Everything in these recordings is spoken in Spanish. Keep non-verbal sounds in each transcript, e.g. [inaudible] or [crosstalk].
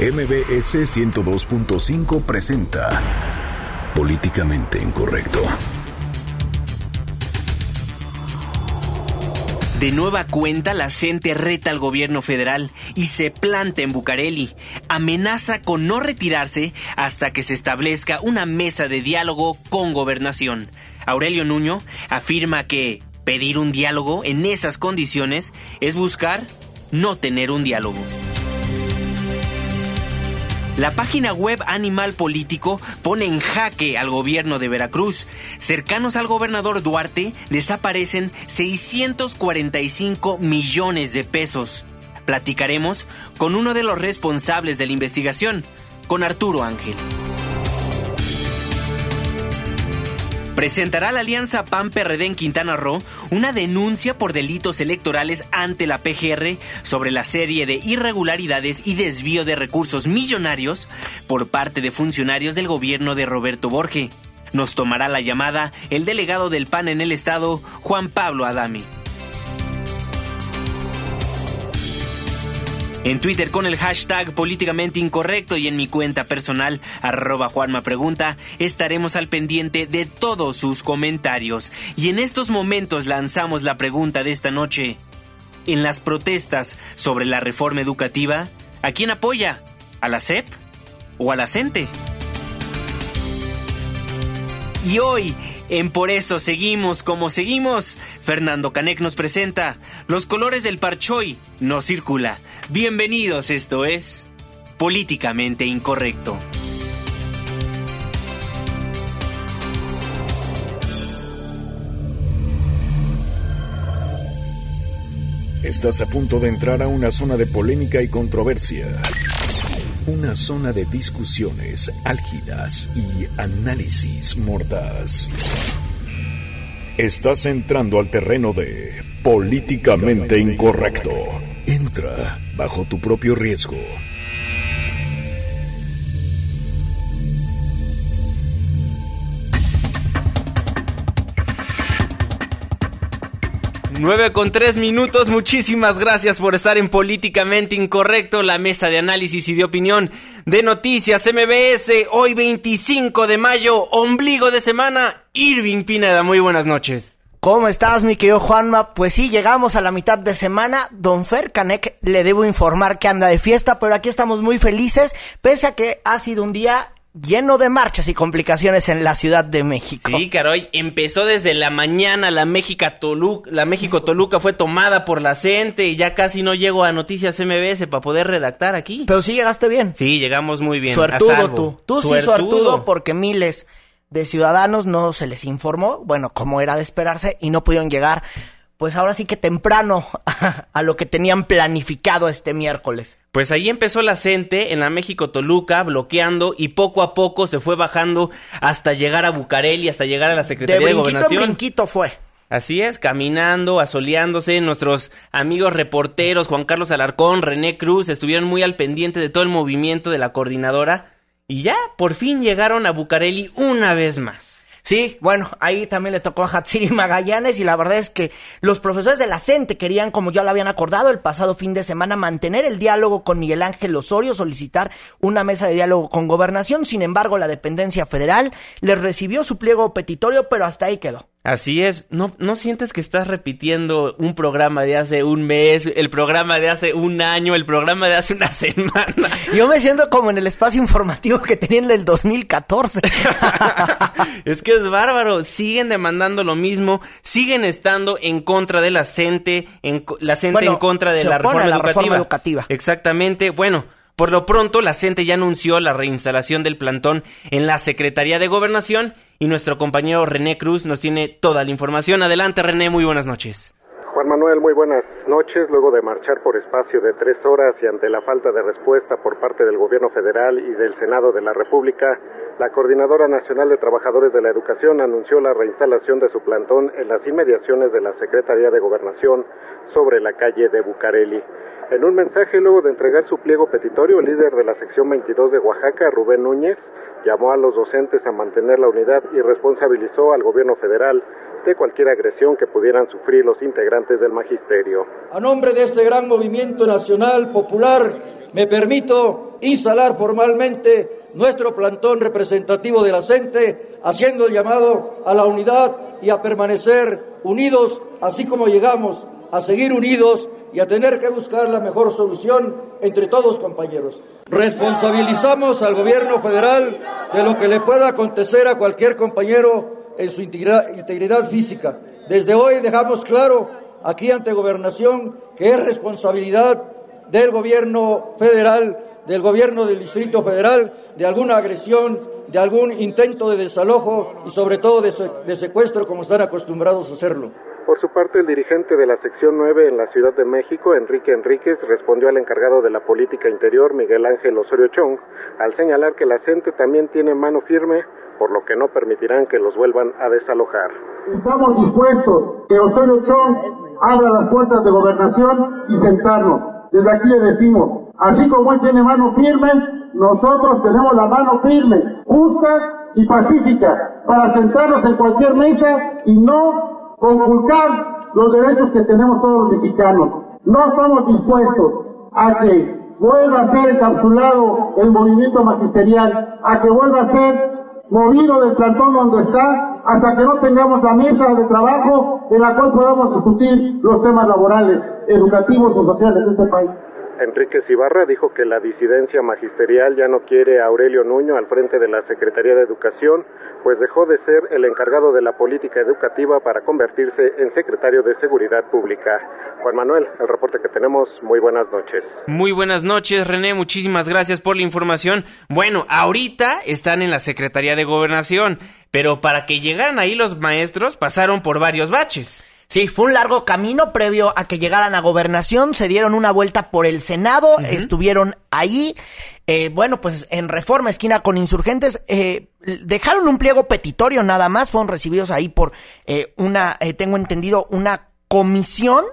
MBS 102.5 presenta Políticamente Incorrecto. De nueva cuenta, la CENTE reta al gobierno federal y se planta en Bucareli. Amenaza con no retirarse hasta que se establezca una mesa de diálogo con gobernación. Aurelio Nuño afirma que pedir un diálogo en esas condiciones es buscar no tener un diálogo. La página web Animal Político pone en jaque al gobierno de Veracruz. Cercanos al gobernador Duarte desaparecen 645 millones de pesos. Platicaremos con uno de los responsables de la investigación, con Arturo Ángel. Presentará la alianza PAN-PRD en Quintana Roo una denuncia por delitos electorales ante la PGR sobre la serie de irregularidades y desvío de recursos millonarios por parte de funcionarios del gobierno de Roberto Borge. Nos tomará la llamada el delegado del PAN en el estado, Juan Pablo Adame. En Twitter con el hashtag políticamente incorrecto y en mi cuenta personal arroba Juanma Pregunta estaremos al pendiente de todos sus comentarios. Y en estos momentos lanzamos la pregunta de esta noche. En las protestas sobre la reforma educativa, ¿a quién apoya? ¿A la CEP o a la CENTE? Y hoy, en Por eso seguimos como seguimos, Fernando Canek nos presenta Los colores del Parchoy no circula. Bienvenidos, esto es Políticamente Incorrecto. Estás a punto de entrar a una zona de polémica y controversia. Una zona de discusiones álgidas y análisis mordaz. Estás entrando al terreno de políticamente incorrecto. Entra bajo tu propio riesgo. 9 con 3 minutos, muchísimas gracias por estar en Políticamente Incorrecto, la mesa de análisis y de opinión de Noticias MBS, hoy 25 de mayo, ombligo de semana, Irving Pineda, muy buenas noches. ¿Cómo estás, mi querido Juanma? Pues sí, llegamos a la mitad de semana. Don Fer Canek le debo informar que anda de fiesta, pero aquí estamos muy felices, pese a que ha sido un día lleno de marchas y complicaciones en la Ciudad de México. Sí, caray, empezó desde la mañana la México Toluca, la México Toluca fue tomada por la CENTE y ya casi no llego a Noticias MBS para poder redactar aquí. Pero sí llegaste bien. Sí, llegamos muy bien. Suertudo tú. Tú sí suertudo porque miles de ciudadanos no se les informó, bueno, como era de esperarse, y no pudieron llegar, pues ahora sí que temprano [laughs] a, lo que tenían planificado este miércoles. Pues ahí empezó la CENTE en la México Toluca, bloqueando y poco a poco se fue bajando hasta llegar a Bucareli, hasta llegar a la Secretaría de, de Gobernación. Brinquito fue. Así es, caminando, asoleándose, nuestros amigos reporteros Juan Carlos Alarcón, René Cruz, estuvieron muy al pendiente de todo el movimiento de la coordinadora y ya, por fin llegaron a Bucareli una vez más. Sí, bueno, ahí también le tocó a Hatsiri [laughs] Magallanes y la verdad es que los profesores de la CENTE querían, como ya lo habían acordado el pasado fin de semana, mantener el diálogo con Miguel Ángel Osorio, solicitar una mesa de diálogo con gobernación. Sin embargo, la dependencia federal les recibió su pliego petitorio, pero hasta ahí quedó. Así es, ¿No, ¿no sientes que estás repitiendo un programa de hace un mes, el programa de hace un año, el programa de hace una [laughs] semana? Yo me siento como en el espacio informativo que tenían el 2014. [laughs] es que es bárbaro, siguen demandando lo mismo, siguen estando en contra de la CENTE, en, la CENTE en contra de la, reforma, la reforma educativa. Exactamente, bueno, por lo pronto, la CENTE ya anunció la reinstalación del plantón en la Secretaría de Gobernación y nuestro compañero René Cruz nos tiene toda la información. Adelante, René, muy buenas noches. Juan Manuel, muy buenas noches. Luego de marchar por espacio de tres horas y ante la falta de respuesta por parte del Gobierno federal y del Senado de la República, la Coordinadora Nacional de Trabajadores de la Educación anunció la reinstalación de su plantón en las inmediaciones de la Secretaría de Gobernación sobre la calle de Bucareli. En un mensaje luego de entregar su pliego petitorio, el líder de la sección 22 de Oaxaca, Rubén Núñez, llamó a los docentes a mantener la unidad y responsabilizó al gobierno federal cualquier agresión que pudieran sufrir los integrantes del magisterio. A nombre de este gran movimiento nacional popular, me permito instalar formalmente nuestro plantón representativo de la CENTE, haciendo llamado a la unidad y a permanecer unidos, así como llegamos a seguir unidos y a tener que buscar la mejor solución entre todos compañeros. Responsabilizamos al gobierno federal de lo que le pueda acontecer a cualquier compañero en su integridad, física. Desde hoy dejamos claro aquí ante gobernación que es responsabilidad del gobierno federal, del gobierno del Distrito Federal, de alguna agresión, de algún intento de desalojo y sobre todo de secuestro como están acostumbrados a hacerlo. Por su parte, el dirigente de la sección 9 en la Ciudad de México, Enrique Enríquez, respondió al encargado de la política interior, Miguel Ángel Osorio Chong, al señalar que la CENTE también tiene mano firme, por lo que no permitirán que los vuelvan a desalojar. Estamos dispuestos que Osorio Chong abra las puertas de gobernación y sentarnos. Desde aquí le decimos, así como él tiene mano firme, nosotros tenemos la mano firme, justa y pacífica, para sentarnos en cualquier mesa y no conculcar los derechos que tenemos todos los mexicanos. No estamos dispuestos a que vuelva a ser encapsulado el movimiento magisterial, a que vuelva a ser movido del plantón donde está, hasta que no tengamos la mesa de trabajo en la cual podamos discutir los temas laborales, educativos o sociales de este país. Enrique Cibarra dijo que la disidencia magisterial ya no quiere a Aurelio Nuño al frente de la Secretaría de Educación, pues dejó de ser el encargado de la política educativa para convertirse en secretario de Seguridad Pública. Juan Manuel, el reporte que tenemos, muy buenas noches. Muy buenas noches, René, muchísimas gracias por la información. Bueno, ahorita están en la Secretaría de Gobernación, pero para que llegaran ahí los maestros pasaron por varios baches. Sí, fue un largo camino previo a que llegaran a gobernación, se dieron una vuelta por el Senado, estuvieron ahí, eh, bueno, pues en Reforma, esquina con insurgentes, eh, dejaron un pliego petitorio nada más, fueron recibidos ahí por eh, una, tengo entendido, una comisión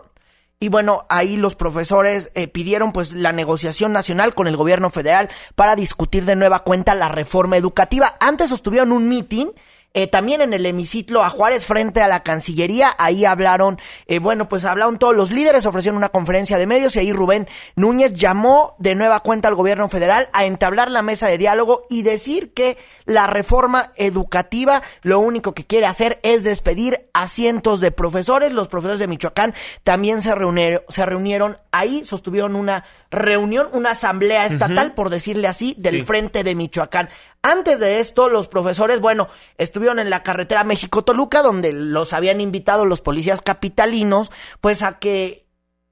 y bueno, ahí los profesores pidieron pues la negociación nacional con el gobierno federal para discutir de nueva cuenta la reforma educativa. Antes sostuvieron un meeting eh, también en el hemiciclo a Juárez frente a la Cancillería, ahí hablaron, eh, bueno, pues hablaron todos los líderes, ofrecieron una conferencia de medios y ahí Rubén Núñez llamó de nueva cuenta al gobierno federal a entablar la mesa de diálogo y decir que la reforma educativa lo único que quiere hacer es despedir a cientos de profesores. Los profesores de Michoacán también se reunieron, se reunieron ahí, sostuvieron una reunión, una asamblea estatal, por decirle así, del frente de Michoacán. Antes de esto, los profesores, bueno, estuvieron en la carretera México-Toluca, donde los habían invitado los policías capitalinos, pues a que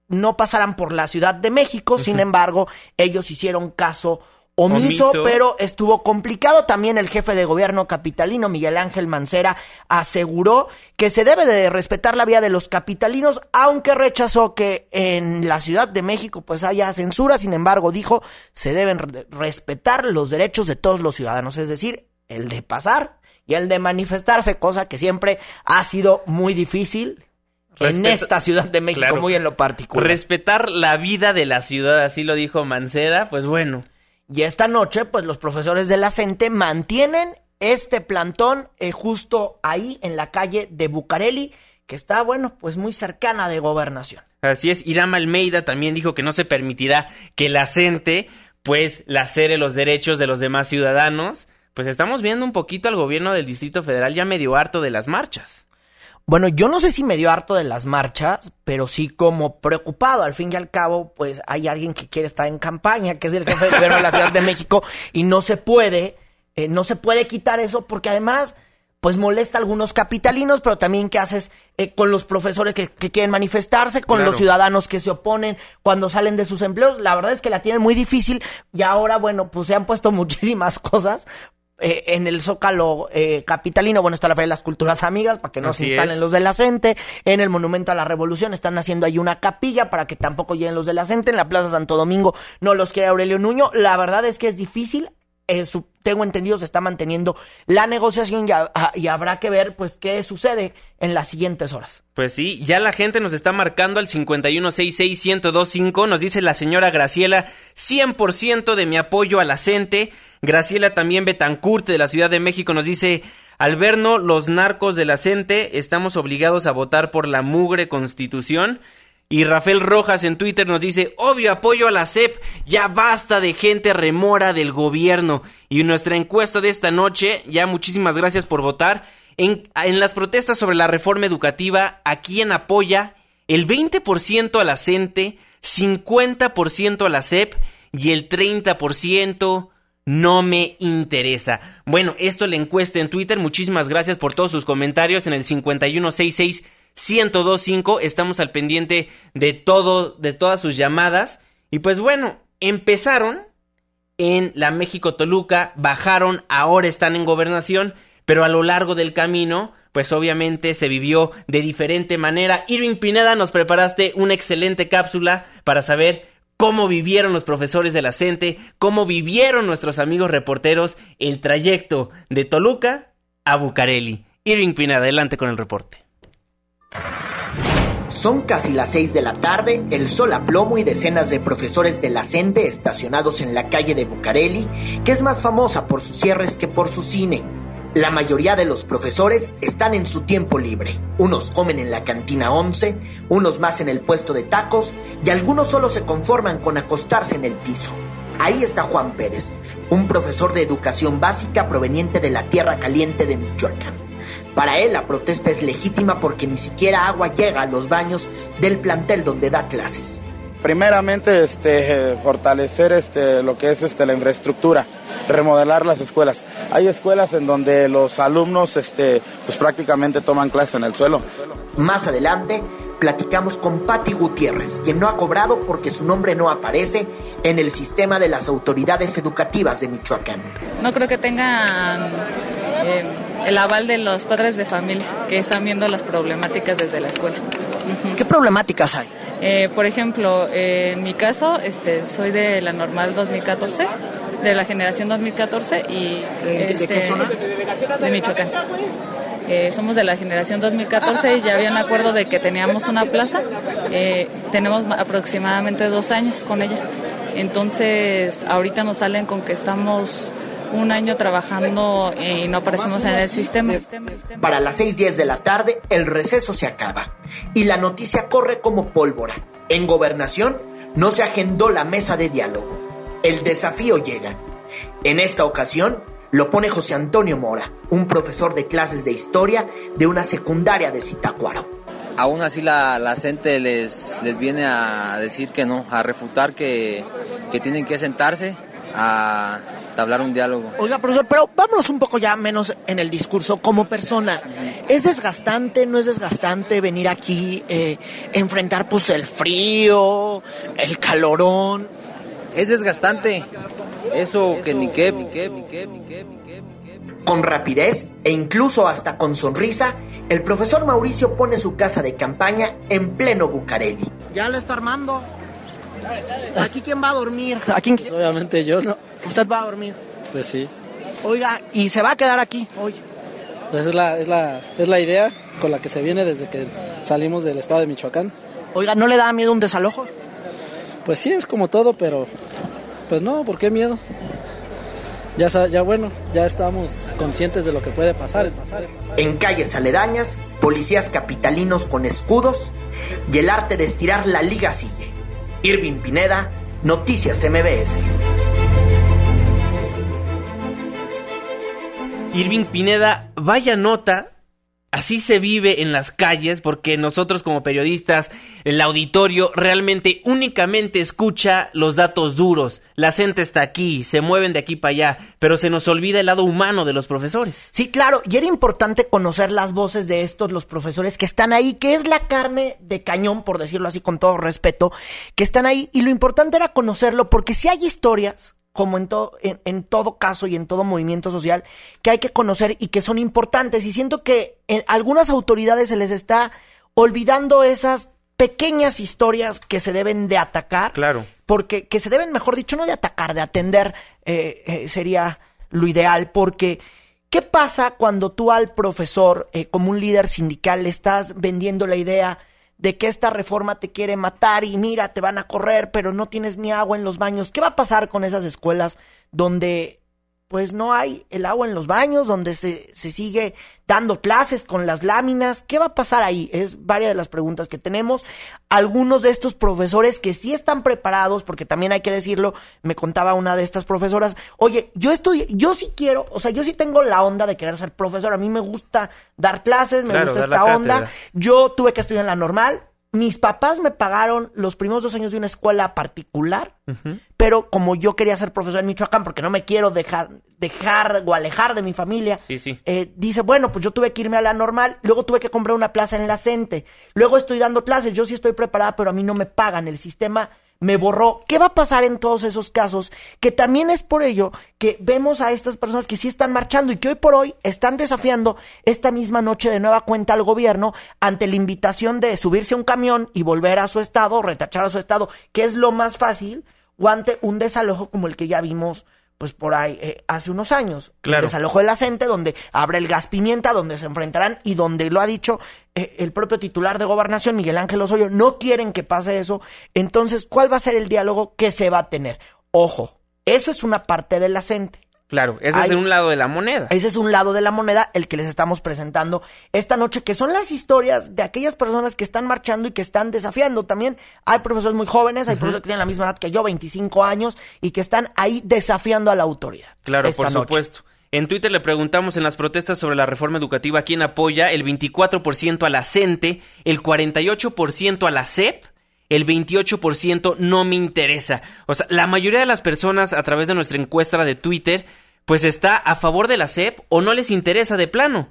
no pasaran por la Ciudad de México. Sin embargo, ellos hicieron caso omiso, pero estuvo complicado. También el jefe de gobierno capitalino, Miguel Ángel Mancera, aseguró que se debe de respetar la vía de los capitalinos, aunque rechazó que en la Ciudad de México pues haya censura. Sin embargo, dijo, se deben respetar los derechos de todos los ciudadanos, es decir, el de pasar y el de manifestarse, cosa que siempre ha sido muy difícil. en esta Ciudad de México, muy en lo particular. Respetar la vida de la ciudad, así lo dijo Mancera, pues bueno. Y esta noche, pues los profesores de la CENTE mantienen este plantón eh, justo ahí en la calle de Bucareli, que está, bueno, pues muy cercana de gobernación. Así es, Irama Almeida también dijo que no se permitirá que la CENTE, pues, lacere los derechos de los demás ciudadanos. Pues estamos viendo un poquito al gobierno del Distrito Federal ya medio harto de las marchas. Bueno, yo no sé si me dio harto de las marchas, pero sí como preocupado. Al fin y al cabo, pues hay alguien que quiere estar en campaña, que es el jefe de gobierno de la Ciudad de México, y no se puede, eh, no se puede quitar eso, porque además, pues molesta a algunos capitalinos, pero también qué haces eh, con los profesores que, quieren manifestarse, con los ciudadanos que se oponen cuando salen de sus empleos. La verdad es que la tienen muy difícil y ahora, bueno, pues se han puesto [laughs] muchísimas cosas eh, en el Zócalo eh, capitalino, bueno, está la Feria de las Culturas Amigas, para que no se instalen los de la CENTE. En el Monumento a la Revolución están haciendo ahí una capilla para que tampoco lleguen los de la CENTE. En la Plaza Santo Domingo no los quiere Aurelio Nuño. La verdad es que es difícil. Tengo entendido se está manteniendo la negociación y, habrá que ver pues qué sucede en las siguientes horas. Pues sí, ya la gente nos está marcando al 5166125, nos dice la señora Graciela, 100% de mi apoyo a la. Graciela también Betancourt de la Ciudad de México nos dice, al vernos los narcos de la CENTE, estamos obligados a votar por la mugre constitución. Y Rafael Rojas en Twitter nos dice, obvio apoyo a la CEP, ya basta de gente remora del gobierno. Y nuestra encuesta de esta noche, ya muchísimas gracias por votar, en, en las protestas sobre la reforma educativa, ¿a quién apoya? El 20% a la CENTE, 50% a la CEP y el 30% no me interesa. Bueno, esto la encuesta en Twitter. Muchísimas gracias por todos sus comentarios en el 5166 1025. Estamos al pendiente de todo, de todas sus llamadas. Y pues bueno, empezaron en la México Toluca, bajaron, ahora están en gobernación, pero a lo largo del camino, pues obviamente se vivió de diferente manera. Irving Pineda, nos preparaste una excelente cápsula para saber cómo vivieron los profesores de la CENTE, cómo vivieron nuestros amigos reporteros el trayecto de Toluca a Bucareli. Irving Pineda, adelante con el reporte. Son casi las 6 de la tarde, el sol a plomo y decenas de profesores de la CENTE estacionados en la calle de Bucareli, que es más famosa por sus cierres que por su cine. La mayoría de los profesores están en su tiempo libre. Unos comen en la cantina 11, unos más en el puesto de tacos y algunos solo se conforman con acostarse en el piso. Ahí está Juan Pérez, un profesor de educación básica proveniente de la tierra caliente de Michoacán. Para él la protesta es legítima porque ni siquiera agua llega a los baños del plantel donde da clases. Primeramente, este, fortalecer este, lo que es este, la infraestructura, remodelar las escuelas. Hay escuelas en donde los alumnos este, pues prácticamente toman clases en el suelo. Más adelante, platicamos con Patti Gutiérrez, quien no ha cobrado porque su nombre no aparece en el sistema de las autoridades educativas de Michoacán. No creo que tengan eh, el aval de los padres de familia que están viendo las problemáticas desde la escuela. ¿Qué problemáticas hay? Eh, por ejemplo, eh, en mi caso, este, soy de la normal 2014, de la generación 2014 y ¿De, este, qué zona? de Michoacán. Eh, somos de la generación 2014 y ya había un acuerdo de que teníamos una plaza. Eh, tenemos aproximadamente dos años con ella. Entonces, ahorita nos salen con que estamos un año trabajando y no aparecemos en el sistema. Para las 6.10 de la tarde, el receso se acaba y la noticia corre como pólvora. En gobernación no se agendó la mesa de diálogo. El desafío llega. En esta ocasión lo pone José Antonio Mora, un profesor de clases de historia de una secundaria de Zitácuaro. Aún así la, la gente les, les viene a decir que no, a refutar que, que tienen que sentarse a hablar un diálogo. Oiga, profesor, pero vámonos un poco ya menos en el discurso como persona. ¿Es desgastante, no es desgastante venir aquí, eh, enfrentar pues el frío, el calorón? Es desgastante. Eso que ni qué, ni qué, ni qué, ni qué, ni qué, ni qué. Con rapidez e incluso hasta con sonrisa, el profesor Mauricio pone su casa de campaña en pleno Bucareli. Ya lo está armando. ¿Aquí quién va a dormir? ¿A quién? Pues obviamente yo no. ¿Usted va a dormir? Pues sí. Oiga, ¿y se va a quedar aquí hoy? Pues es la, es la, es la idea con la que se viene desde que salimos del estado de Michoacán. Oiga, ¿no le da miedo un desalojo? Pues sí, es como todo, pero pues no, ¿por qué miedo? Ya, ya bueno, ya estamos conscientes de lo que puede pasar. pasar, pasar. En calles aledañas, policías capitalinos con escudos y el arte de estirar la liga sigue. Irving Pineda, Noticias MBS. Irving Pineda, vaya nota. Así se vive en las calles porque nosotros como periodistas, el auditorio realmente únicamente escucha los datos duros. La gente está aquí, se mueven de aquí para allá, pero se nos olvida el lado humano de los profesores. Sí, claro, y era importante conocer las voces de estos, los profesores que están ahí, que es la carne de cañón, por decirlo así con todo respeto, que están ahí, y lo importante era conocerlo, porque si hay historias, como en, todo en, en todo caso y en todo movimiento social, que hay que conocer y que son importantes, y siento que en algunas autoridades se les está olvidando esas pequeñas historias que se deben de atacar, Claro. porque que se deben, mejor dicho, no de atacar, de atender eh, eh, sería lo ideal, porque ¿qué pasa cuando tú al profesor, eh, como un líder sindical, le estás vendiendo la idea de que esta reforma te quiere matar y mira, te van a correr, pero no tienes ni agua en los baños? ¿Qué va a pasar con esas escuelas donde pues no hay el agua en los baños, donde se, se sigue dando clases con las láminas. ¿Qué va a pasar ahí? Es varias de las preguntas que tenemos. Algunos de estos profesores que sí están preparados, porque también hay que decirlo, me contaba una de estas profesoras, oye, yo estoy, yo sí quiero, o sea, yo sí tengo la onda de querer ser profesor, a mí me gusta dar clases, me Claro, gusta esta onda. Yo tuve que estudiar en la normal. Mis papás me pagaron los primeros dos años de una escuela particular, pero como yo quería ser profesor en Michoacán, porque no me quiero dejar, dejar o alejar de mi familia, Sí, sí. eh, dice, bueno, pues yo tuve que irme a la normal, luego tuve que comprar una plaza en la CENTE, luego estoy dando clases, yo sí estoy preparada, pero a mí no me pagan, el sistema me borró. ¿Qué va a pasar en todos esos casos? Que también es por ello que vemos a estas personas que sí están marchando y que hoy por hoy están desafiando esta misma noche de nueva cuenta al gobierno ante la invitación de subirse a un camión y volver a su estado, retachar a su estado, que es lo más fácil, o ante un desalojo como el que ya vimos pues por ahí eh, hace unos años. Claro. El desalojo de la donde abre el gas pimienta, donde se enfrentarán y donde lo ha dicho eh, el propio titular de gobernación, Miguel Ángel Osorio, no quieren que pase eso. Entonces, ¿cuál va a ser el diálogo que se va a tener? Ojo, eso es una parte de la. Claro, ese es un lado de la moneda. Ese es un lado de la moneda el que les estamos presentando esta noche, que son las historias de aquellas personas que están marchando y que están desafiando. También hay profesores muy jóvenes, hay profesores que tienen la misma edad que yo, 25 años, y que están ahí desafiando a la autoridad. Claro, por noche. supuesto. En Twitter le preguntamos en las protestas sobre la reforma educativa quién apoya, el 24% a la CENTE, el 48% a la CEP, el 28% no me interesa. O sea, la mayoría de las personas a través de nuestra encuesta de Twitter, pues está a favor de la CEP o no les interesa de plano.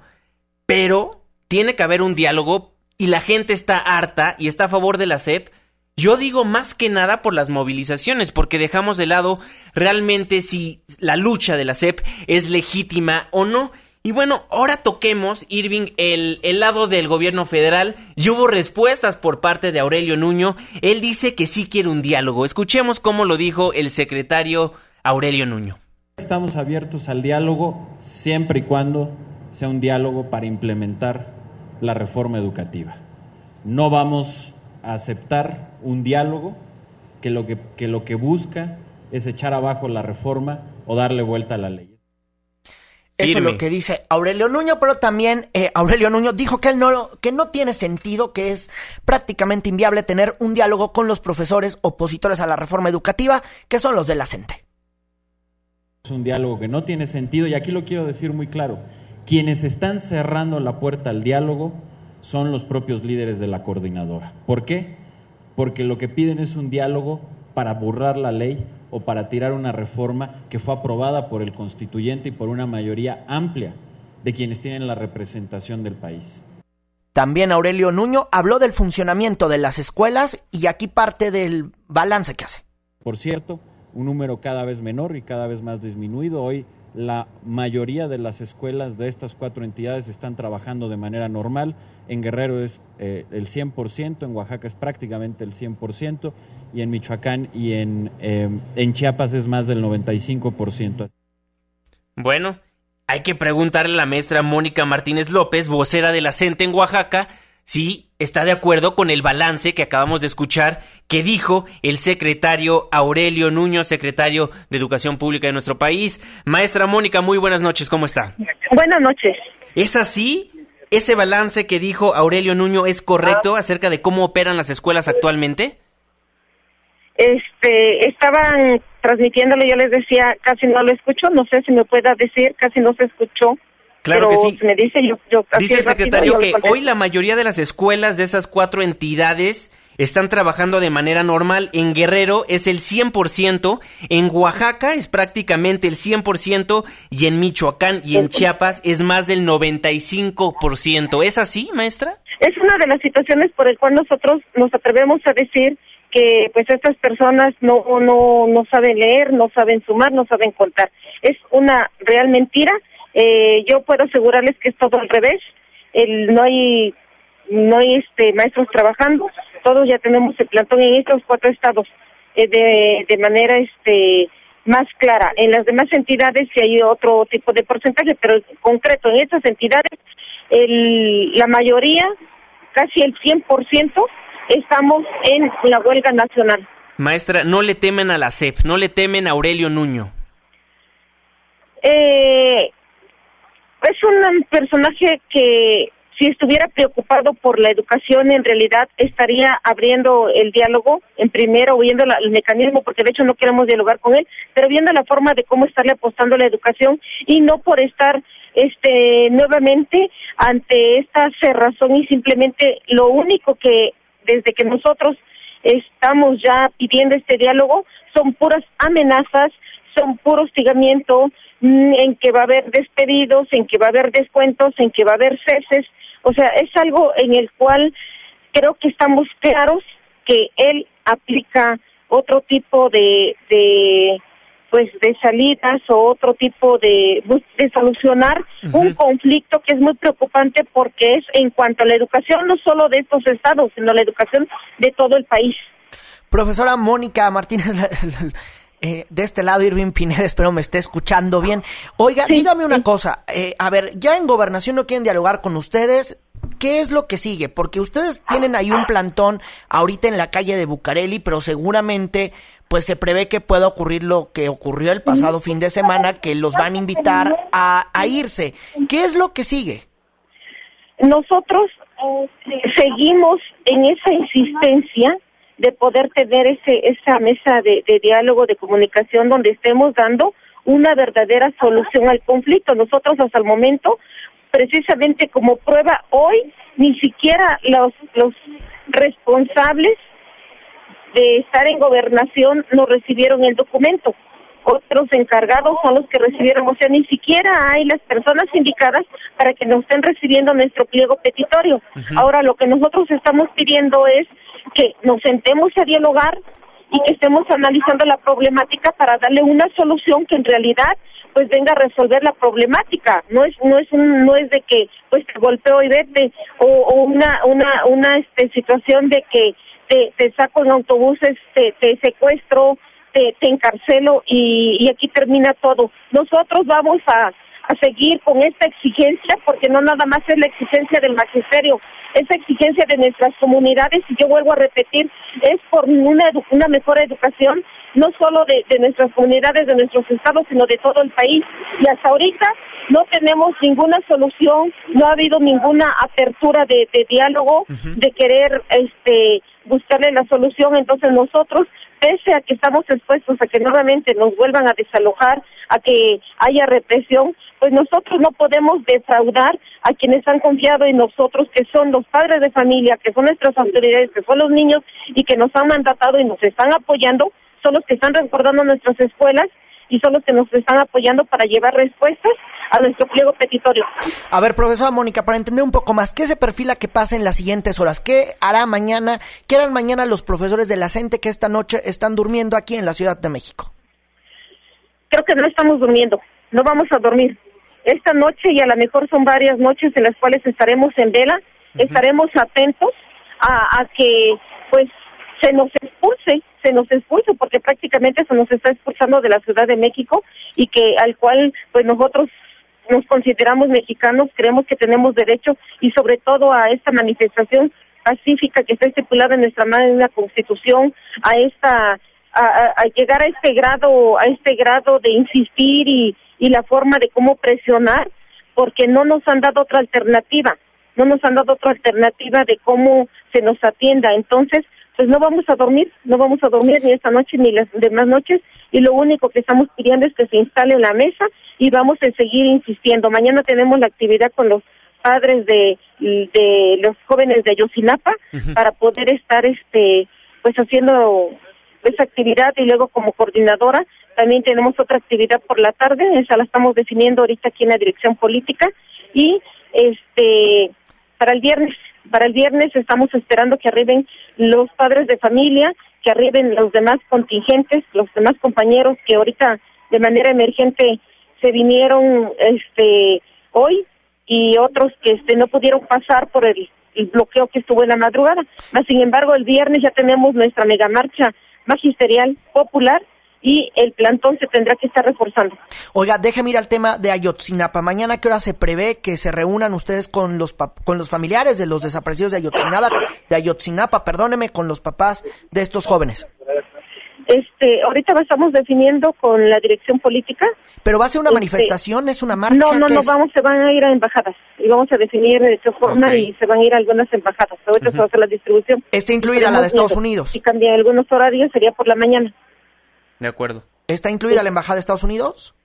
Pero tiene que haber un diálogo y la gente está harta y está a favor de la CEP. Yo digo más que nada por las movilizaciones, porque dejamos de lado realmente si la lucha de la CEP es legítima o no. Y bueno, ahora toquemos, Irving, el, el lado del gobierno federal. Y hubo respuestas por parte de Aurelio Nuño. Él dice que sí quiere un diálogo. Escuchemos cómo lo dijo el secretario Aurelio Nuño. Estamos abiertos al diálogo siempre y cuando sea un diálogo para implementar la reforma educativa. No vamos a aceptar un diálogo que lo que, que lo que busca es echar abajo la reforma o darle vuelta a la ley. Eso Firme. es lo que dice Aurelio Nuño, pero también eh, Aurelio Nuño dijo que él no que no tiene sentido, que es prácticamente inviable tener un diálogo con los profesores opositores a la reforma educativa, que son los de la CENTE. Es un diálogo que no tiene sentido y aquí lo quiero decir muy claro. Quienes están cerrando la puerta al diálogo son los propios líderes de la coordinadora. ¿Por qué? Porque lo que piden es un diálogo para burlar la ley o para tirar una reforma que fue aprobada por el constituyente y por una mayoría amplia de quienes tienen la representación del país. También Aurelio Nuño habló del funcionamiento de las escuelas y aquí parte del balance que hace. Por cierto, un número cada vez menor y cada vez más disminuido. Hoy la mayoría de las escuelas de estas cuatro entidades están trabajando de manera normal. En Guerrero es eh, el 100%, en Oaxaca es prácticamente el 100% y en Michoacán y en, eh, en Chiapas es más del 95%. Bueno, hay que preguntarle a la maestra Mónica Martínez López, vocera de la CENTE en Oaxaca, si está de acuerdo con el balance que acabamos de escuchar que dijo el secretario Aurelio Nuño, secretario de Educación Pública de nuestro país. Maestra Mónica, muy buenas noches, ¿cómo está? Buenas noches. ¿Es así? ¿Ese balance que dijo Aurelio Nuño es correcto acerca de cómo operan las escuelas actualmente? Este, estaban transmitiéndole, yo les decía, casi no lo escucho, no sé si me pueda decir, casi no se escuchó. Claro pero que sí. me dice, yo, yo Dice el rápido, secretario yo que hoy la mayoría de las escuelas de esas cuatro entidades están trabajando de manera normal. En Guerrero es el 100%, en Oaxaca es prácticamente el 100% y en Michoacán y en Chiapas es más del 95%. ¿Es así, maestra? Es una de las situaciones por el cual nosotros nos atrevemos a decir que pues estas personas no, no, no saben leer, no saben sumar, no saben contar. Es una real mentira. Eh, yo puedo asegurarles que es todo al revés. El, no hay no hay este maestros trabajando. Todos ya tenemos el plantón en estos cuatro estados eh, de, de manera este más clara. En las demás entidades sí hay otro tipo de porcentaje, pero en concreto en estas entidades el, la mayoría, casi el 100%, estamos en la huelga nacional. Maestra, no le temen a la CEP, no le temen a Aurelio Nuño. Eh, es un personaje que si estuviera preocupado por la educación, en realidad estaría abriendo el diálogo en primero, viendo el mecanismo, porque de hecho no queremos dialogar con él, pero viendo la forma de cómo estarle apostando a la educación y no por estar este nuevamente ante esta cerrazón y simplemente lo único que desde que nosotros estamos ya pidiendo este diálogo son puras amenazas, son puro hostigamiento, mm, en que va a haber despedidos, en que va a haber descuentos, en que va a haber ceses. O sea, es algo en el cual creo que estamos claros que él aplica otro tipo de, de pues de salidas o otro tipo de, de solucionar un conflicto que es muy preocupante porque es en cuanto a la educación no solo de estos estados, sino la educación de todo el país. Profesora Mónica Martínez, eh, de este lado Irving Pineda, [laughs] espero me esté escuchando bien. Oiga, dígame una cosa, eh, a ver, ya en gobernación no quieren dialogar con ustedes, ¿qué es lo que sigue? Porque ustedes tienen ahí un plantón ahorita en la calle de Bucareli, pero seguramente pues se prevé que pueda ocurrir lo que ocurrió el pasado fin de semana, que los van a invitar a, a irse. ¿Qué es lo que sigue? Nosotros seguimos en esa insistencia de poder tener ese, esa mesa de, diálogo, de comunicación, donde estemos dando una verdadera solución al conflicto. Nosotros hasta el momento, precisamente como prueba hoy, ni siquiera los, los responsables de estar en gobernación no recibieron el documento. Otros encargados son los que recibieron, o sea, ni siquiera hay las personas indicadas para que nos estén recibiendo nuestro pliego petitorio. Ahora, lo que nosotros estamos pidiendo es que nos sentemos a dialogar y que estemos analizando la problemática para darle una solución que en realidad pues venga a resolver la problemática. No es no es un, no es de que pues te golpeo y vete o, o una una una este situación de que te, te saco en autobuses te, te secuestro te, te encarcelo y, y aquí termina todo. Nosotros vamos a a seguir con esta exigencia, porque no nada más es la exigencia del magisterio, esa exigencia de nuestras comunidades, y yo vuelvo a repetir, es por una, una mejor educación, no solo de, de nuestras comunidades, de nuestros estados, sino de todo el país. Y hasta ahorita no tenemos ninguna solución, no ha habido ninguna apertura de, de diálogo, de querer este buscarle la solución. Entonces nosotros, pese a que estamos expuestos a que nuevamente nos vuelvan a desalojar, a que haya represión, pues nosotros no podemos defraudar a quienes han confiado en nosotros, que son los padres de familia, que son nuestras autoridades, que son los niños y que nos han mandatado y nos están apoyando, son los que están recordando nuestras escuelas y son los que nos están apoyando para llevar respuestas a nuestro pliego petitorio. A ver, profesora Mónica, para entender un poco más, ¿qué se perfila que pase en las siguientes horas? ¿Qué hará mañana? ¿Qué harán mañana los profesores de la CENTE que esta noche están durmiendo aquí en la Ciudad de México? Creo que no estamos durmiendo, no vamos a dormir. Esta noche y a lo mejor son varias noches en las cuales estaremos en vela, estaremos atentos a, a que pues se nos expulse, se nos expulse porque prácticamente se nos está expulsando de la Ciudad de México y que al cual pues nosotros nos consideramos mexicanos, creemos que tenemos derecho y sobre todo a esta manifestación pacífica que está estipulada en nuestra la Constitución, a esta a, a, llegar a este grado a este grado de insistir y, y la forma de cómo presionar porque no nos han dado otra alternativa no nos han dado otra alternativa de cómo se nos atienda. Entonces pues no vamos a dormir, no vamos a dormir ni esta noche ni las demás noches y lo único que estamos pidiendo es que se instale la mesa y vamos a seguir insistiendo. Mañana tenemos la actividad con los padres de, de los jóvenes de Ayotzinapa para poder estar este pues haciendo esa actividad y luego como coordinadora también tenemos otra actividad por la tarde, esa la estamos definiendo ahorita aquí en la dirección política y este para el viernes para el viernes estamos esperando que arriben los padres de familia, que arriben los demás contingentes, los demás compañeros que ahorita de manera emergente se vinieron este hoy y otros que este no pudieron pasar por el, bloqueo que estuvo en la madrugada. Mas, sin embargo, el viernes ya tenemos nuestra mega marcha magisterial popular y el plantón se tendrá que estar reforzando. Oiga, déjeme ir al tema de Ayotzinapa. Mañana, ¿qué hora se prevé que se reúnan ustedes con los con los familiares de los desaparecidos de Ayotzinapa, de Ayotzinapa, perdóneme, con los papás de estos jóvenes? Este, ahorita estamos definiendo con la dirección política. Pero va a ser una Este, manifestación, es una marcha. No, no, ¿qué no, es? vamos, se van a ir a embajadas y vamos a definir de qué forma y se van a ir a algunas embajadas. Ahorita se va a hacer la distribución. Está incluida la de Estados Unidos. Si cambian algunos horarios sería por la mañana. De acuerdo. ¿Está incluida la embajada de Estados Unidos?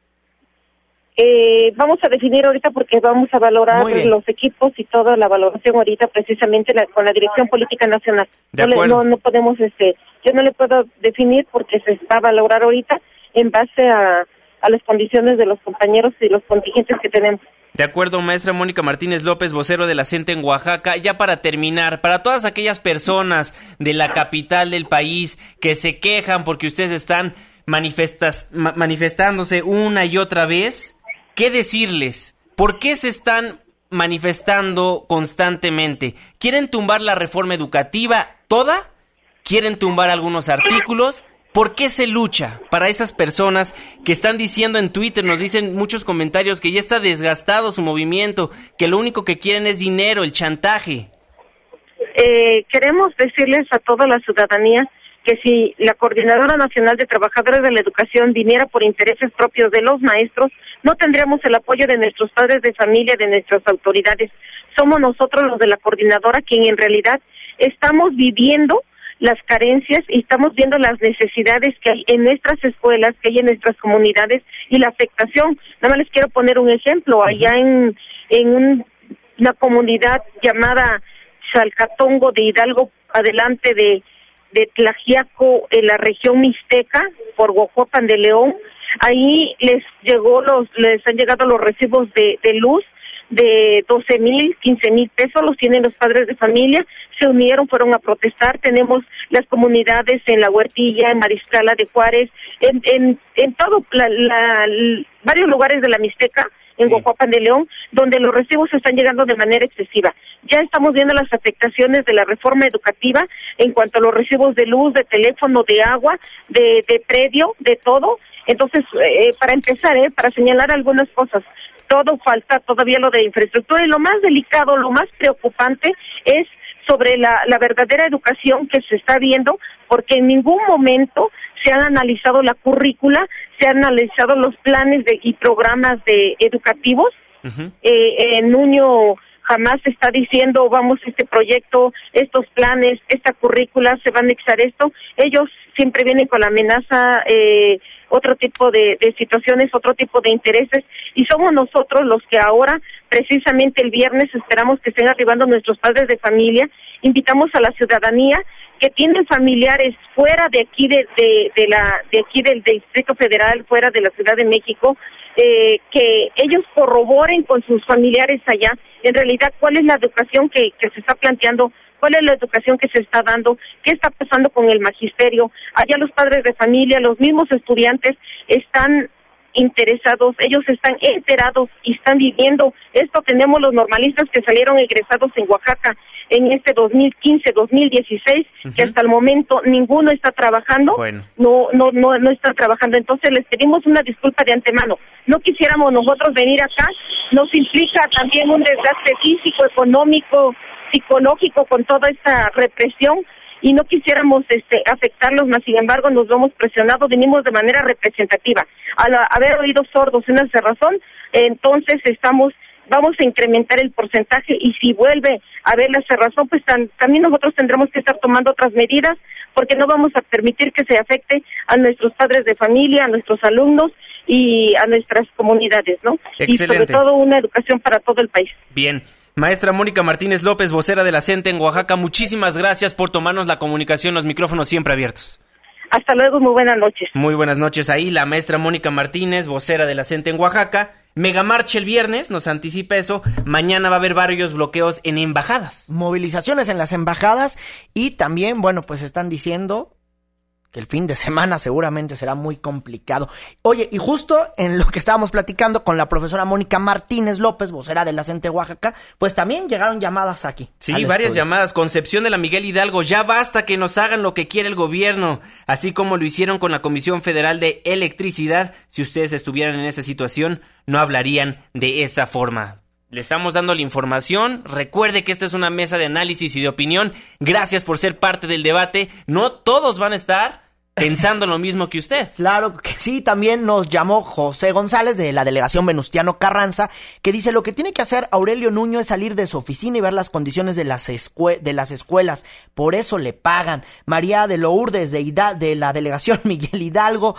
Eh, vamos a definir ahorita porque vamos a valorar los equipos y toda la valoración ahorita precisamente la- con la dirección política nacional. De no, le- acuerdo. no, no podemos, este, yo no le puedo definir porque se va a valorar ahorita en base a, a las condiciones de los compañeros y los contingentes que tenemos. De acuerdo, maestra Mónica Martínez López, vocero de la CENTE en Oaxaca. Ya para terminar, para todas aquellas personas de la capital del país que se quejan porque ustedes están manifestas, ma- manifestándose una y otra vez, ¿qué decirles? ¿Por qué se están manifestando constantemente? ¿Quieren tumbar la reforma educativa toda? ¿Quieren tumbar algunos artículos? ¿Por qué se lucha para esas personas que están diciendo en Twitter, nos dicen muchos comentarios que ya está desgastado su movimiento, que lo único que quieren es dinero, el chantaje? Eh, queremos decirles a toda la ciudadanía que si la Coordinadora Nacional de Trabajadores de la Educación viniera por intereses propios de los maestros, no tendríamos el apoyo de nuestros padres de familia, de nuestras autoridades. Somos nosotros los de la coordinadora quien en realidad estamos viviendo las carencias y estamos viendo las necesidades que hay en nuestras escuelas, que hay en nuestras comunidades y la afectación. Nada más les quiero poner un ejemplo. Allá en, en un- una comunidad llamada Chalcatongo de Hidalgo, adelante de, de Tlajiaco, en la región mixteca, por Guajuapan de León, ahí les llegó los, les han llegado los recibos de, luz de 12 mil, 15 mil pesos, los tienen los padres de familia, se unieron, fueron a protestar, tenemos las comunidades en La Huertilla, en Mariscala de Juárez, en, en, en todo, la, la- varios lugares de la Mixteca, en Guajuapan de León, donde los recibos están llegando de manera excesiva. Ya estamos viendo las afectaciones de la reforma educativa en cuanto a los recibos de luz, de teléfono, de agua, de, de predio, de todo. Entonces, eh, para empezar, eh, para señalar algunas cosas, todo falta todavía lo de infraestructura y lo más delicado, lo más preocupante es sobre la, la verdadera educación que se está viendo, porque en ningún momento se han analizado la currícula, se han analizado los planes de, y programas de educativos. Eh, eh, Nuño jamás está diciendo vamos este proyecto, estos planes, esta currícula, se va a anexar esto. Ellos siempre vienen con la amenaza, eh, otro tipo de, de situaciones, otro tipo de intereses y somos nosotros los que ahora, precisamente el viernes, esperamos que estén arribando nuestros padres de familia, invitamos a la ciudadanía que tienen familiares fuera de aquí de, de, la de aquí del Distrito Federal, fuera de la Ciudad de México, eh, que ellos corroboren con sus familiares allá, en realidad cuál es la educación que se está planteando, cuál es la educación que se está dando, qué está pasando con el magisterio, allá los padres de familia, los mismos estudiantes están interesados, ellos están enterados y están viviendo esto. Tenemos los normalistas que salieron egresados en Oaxaca en este 2015-2016, que hasta el momento ninguno está trabajando, Bueno. no, no, no, no están trabajando. Entonces les pedimos una disculpa de antemano. No quisiéramos nosotros venir acá, nos implica también un desgaste físico, económico, psicológico con toda esta represión y no quisiéramos este afectarlos, mas sin embargo nos vemos presionados, venimos de manera representativa. Al haber oído sordos en esa razón, entonces estamos vamos a incrementar el porcentaje y si vuelve a haber la cerrazón, pues tan- también nosotros tendremos que estar tomando otras medidas porque no vamos a permitir que se afecte a nuestros padres de familia, a nuestros alumnos y a nuestras comunidades, ¿no? Y sobre todo una educación para todo el país. Bien. Maestra Mónica Martínez López, vocera de la CENTE en Oaxaca, muchísimas gracias por tomarnos la comunicación, los micrófonos siempre abiertos. Hasta luego, muy buenas noches. Muy buenas noches ahí, la maestra Mónica Martínez, vocera de la CENTE en Oaxaca. Megamarcha el viernes, nos anticipa eso. Mañana va a haber varios bloqueos en embajadas. Movilizaciones en las embajadas y también, bueno, pues están diciendo que el fin de semana seguramente será muy complicado. Oye, y justo en lo que estábamos platicando con la profesora Mónica Martínez López, vocera de la CENTE Oaxaca, pues también llegaron llamadas aquí. Sí, varias estudio. llamadas. Concepción de la Miguel Hidalgo, ya basta que nos hagan lo que quiere el gobierno, así como lo hicieron con la Comisión Federal de Electricidad. Si ustedes estuvieran en esa situación, no hablarían de esa forma. Le estamos dando la información. Recuerde que esta es una mesa de análisis y de opinión. Gracias por ser parte del debate. No todos van a estar pensando lo mismo que usted. Claro que sí, también nos llamó José González de la delegación Venustiano Carranza, que dice lo que tiene que hacer Aurelio Nuño es salir de su oficina y ver las condiciones de las, de las escuelas, por eso le pagan. María de Lourdes de, de la delegación [laughs] Miguel Hidalgo.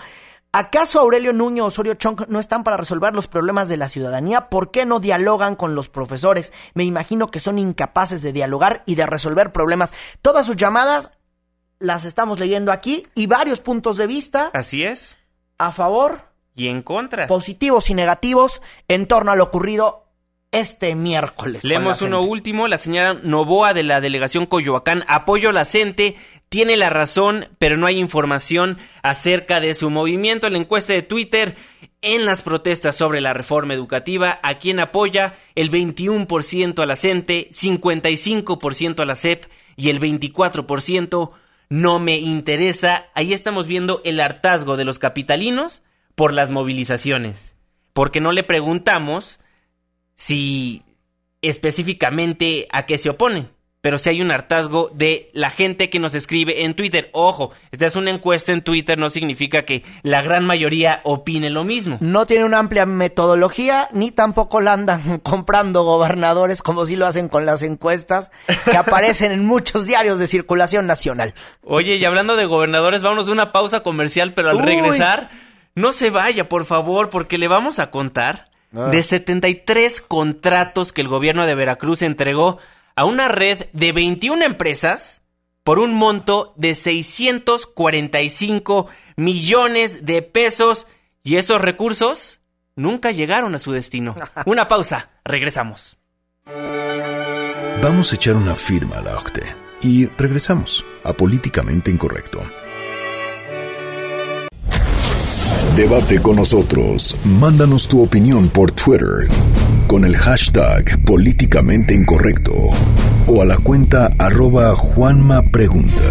¿Acaso Aurelio Nuño Osorio Chong no están para resolver los problemas de la ciudadanía? ¿Por qué no dialogan con los profesores? Me imagino que son incapaces de dialogar y de resolver problemas. Todas sus llamadas las estamos leyendo aquí y varios puntos de vista. Así es. A favor. Y en contra. Positivos y negativos en torno a lo ocurrido este miércoles. Leemos uno último, la señora Novoa de la delegación Coyoacán, apoyo la CENTE, tiene la razón, pero no hay información acerca de su movimiento. En la encuesta de Twitter, en las protestas sobre la reforma educativa, a quien apoya el 21% a la CENTE, 55% a la CEP y el 24% no me interesa. Ahí estamos viendo el hartazgo de los capitalinos por las movilizaciones. Porque no le preguntamos si específicamente a qué se oponen. Pero si hay un hartazgo de la gente que nos escribe en Twitter. Ojo, esta es una encuesta en Twitter, no significa que la gran mayoría opine lo mismo. No tiene una amplia metodología, ni tampoco la andan [laughs] comprando gobernadores como si lo hacen con las encuestas que [laughs] aparecen en muchos diarios de circulación nacional. Oye, y hablando de gobernadores, vámonos a una pausa comercial, pero al regresar, no se vaya, por favor, porque le vamos a contar Ah. de 73 contratos que el gobierno de Veracruz entregó a una red de 21 empresas por un monto de 645 millones de pesos y esos recursos nunca llegaron a su destino. [laughs] Una pausa, regresamos. Vamos a echar una firma a la OCTE y regresamos a Políticamente Incorrecto. Debate con nosotros. Mándanos tu opinión por Twitter con el hashtag políticamente incorrecto o a la cuenta arroba Juanma Pregunta.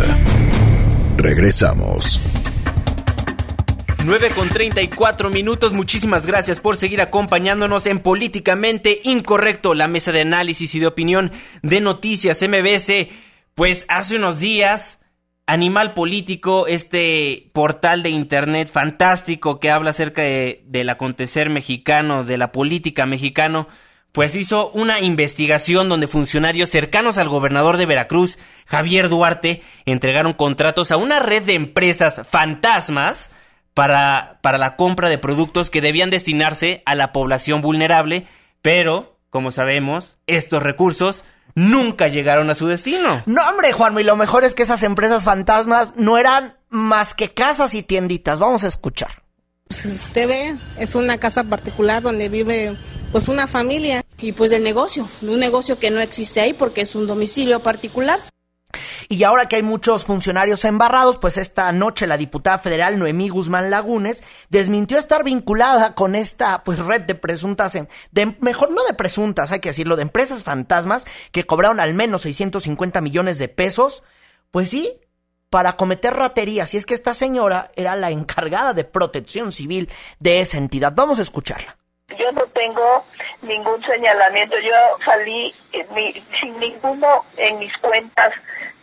Regresamos. 9 con 34 minutos. Muchísimas gracias por seguir acompañándonos en Políticamente Incorrecto, la mesa de análisis y de opinión de Noticias MBS. Pues hace unos días Animal Político, este portal de internet fantástico que habla acerca de, del acontecer mexicano, de la política mexicano, pues hizo una investigación donde funcionarios cercanos al gobernador de Veracruz, Javier Duarte, entregaron contratos a una red de empresas fantasmas para, para la compra de productos que debían destinarse a la población vulnerable, pero, como sabemos, estos recursos nunca llegaron a su destino. No, hombre, Juan, y lo mejor es que esas empresas fantasmas no eran más que casas y tienditas. Vamos a escuchar. Pues usted ve, es una casa particular donde vive pues una familia. Y pues el negocio, un negocio que no existe ahí porque es un domicilio particular. Y ahora que hay muchos funcionarios embarrados, pues esta noche la diputada federal Noemí Guzmán Lagunes desmintió estar vinculada con esta pues red de presuntas, em, de, mejor no de presuntas, hay que decirlo, de empresas fantasmas que cobraron al menos 650 millones de pesos. Pues sí, para cometer raterías. Y es que esta señora era la encargada de protección civil de esa entidad. Vamos a escucharla. Yo no tengo ningún señalamiento. Yo salí eh, sin ninguno en mis cuentas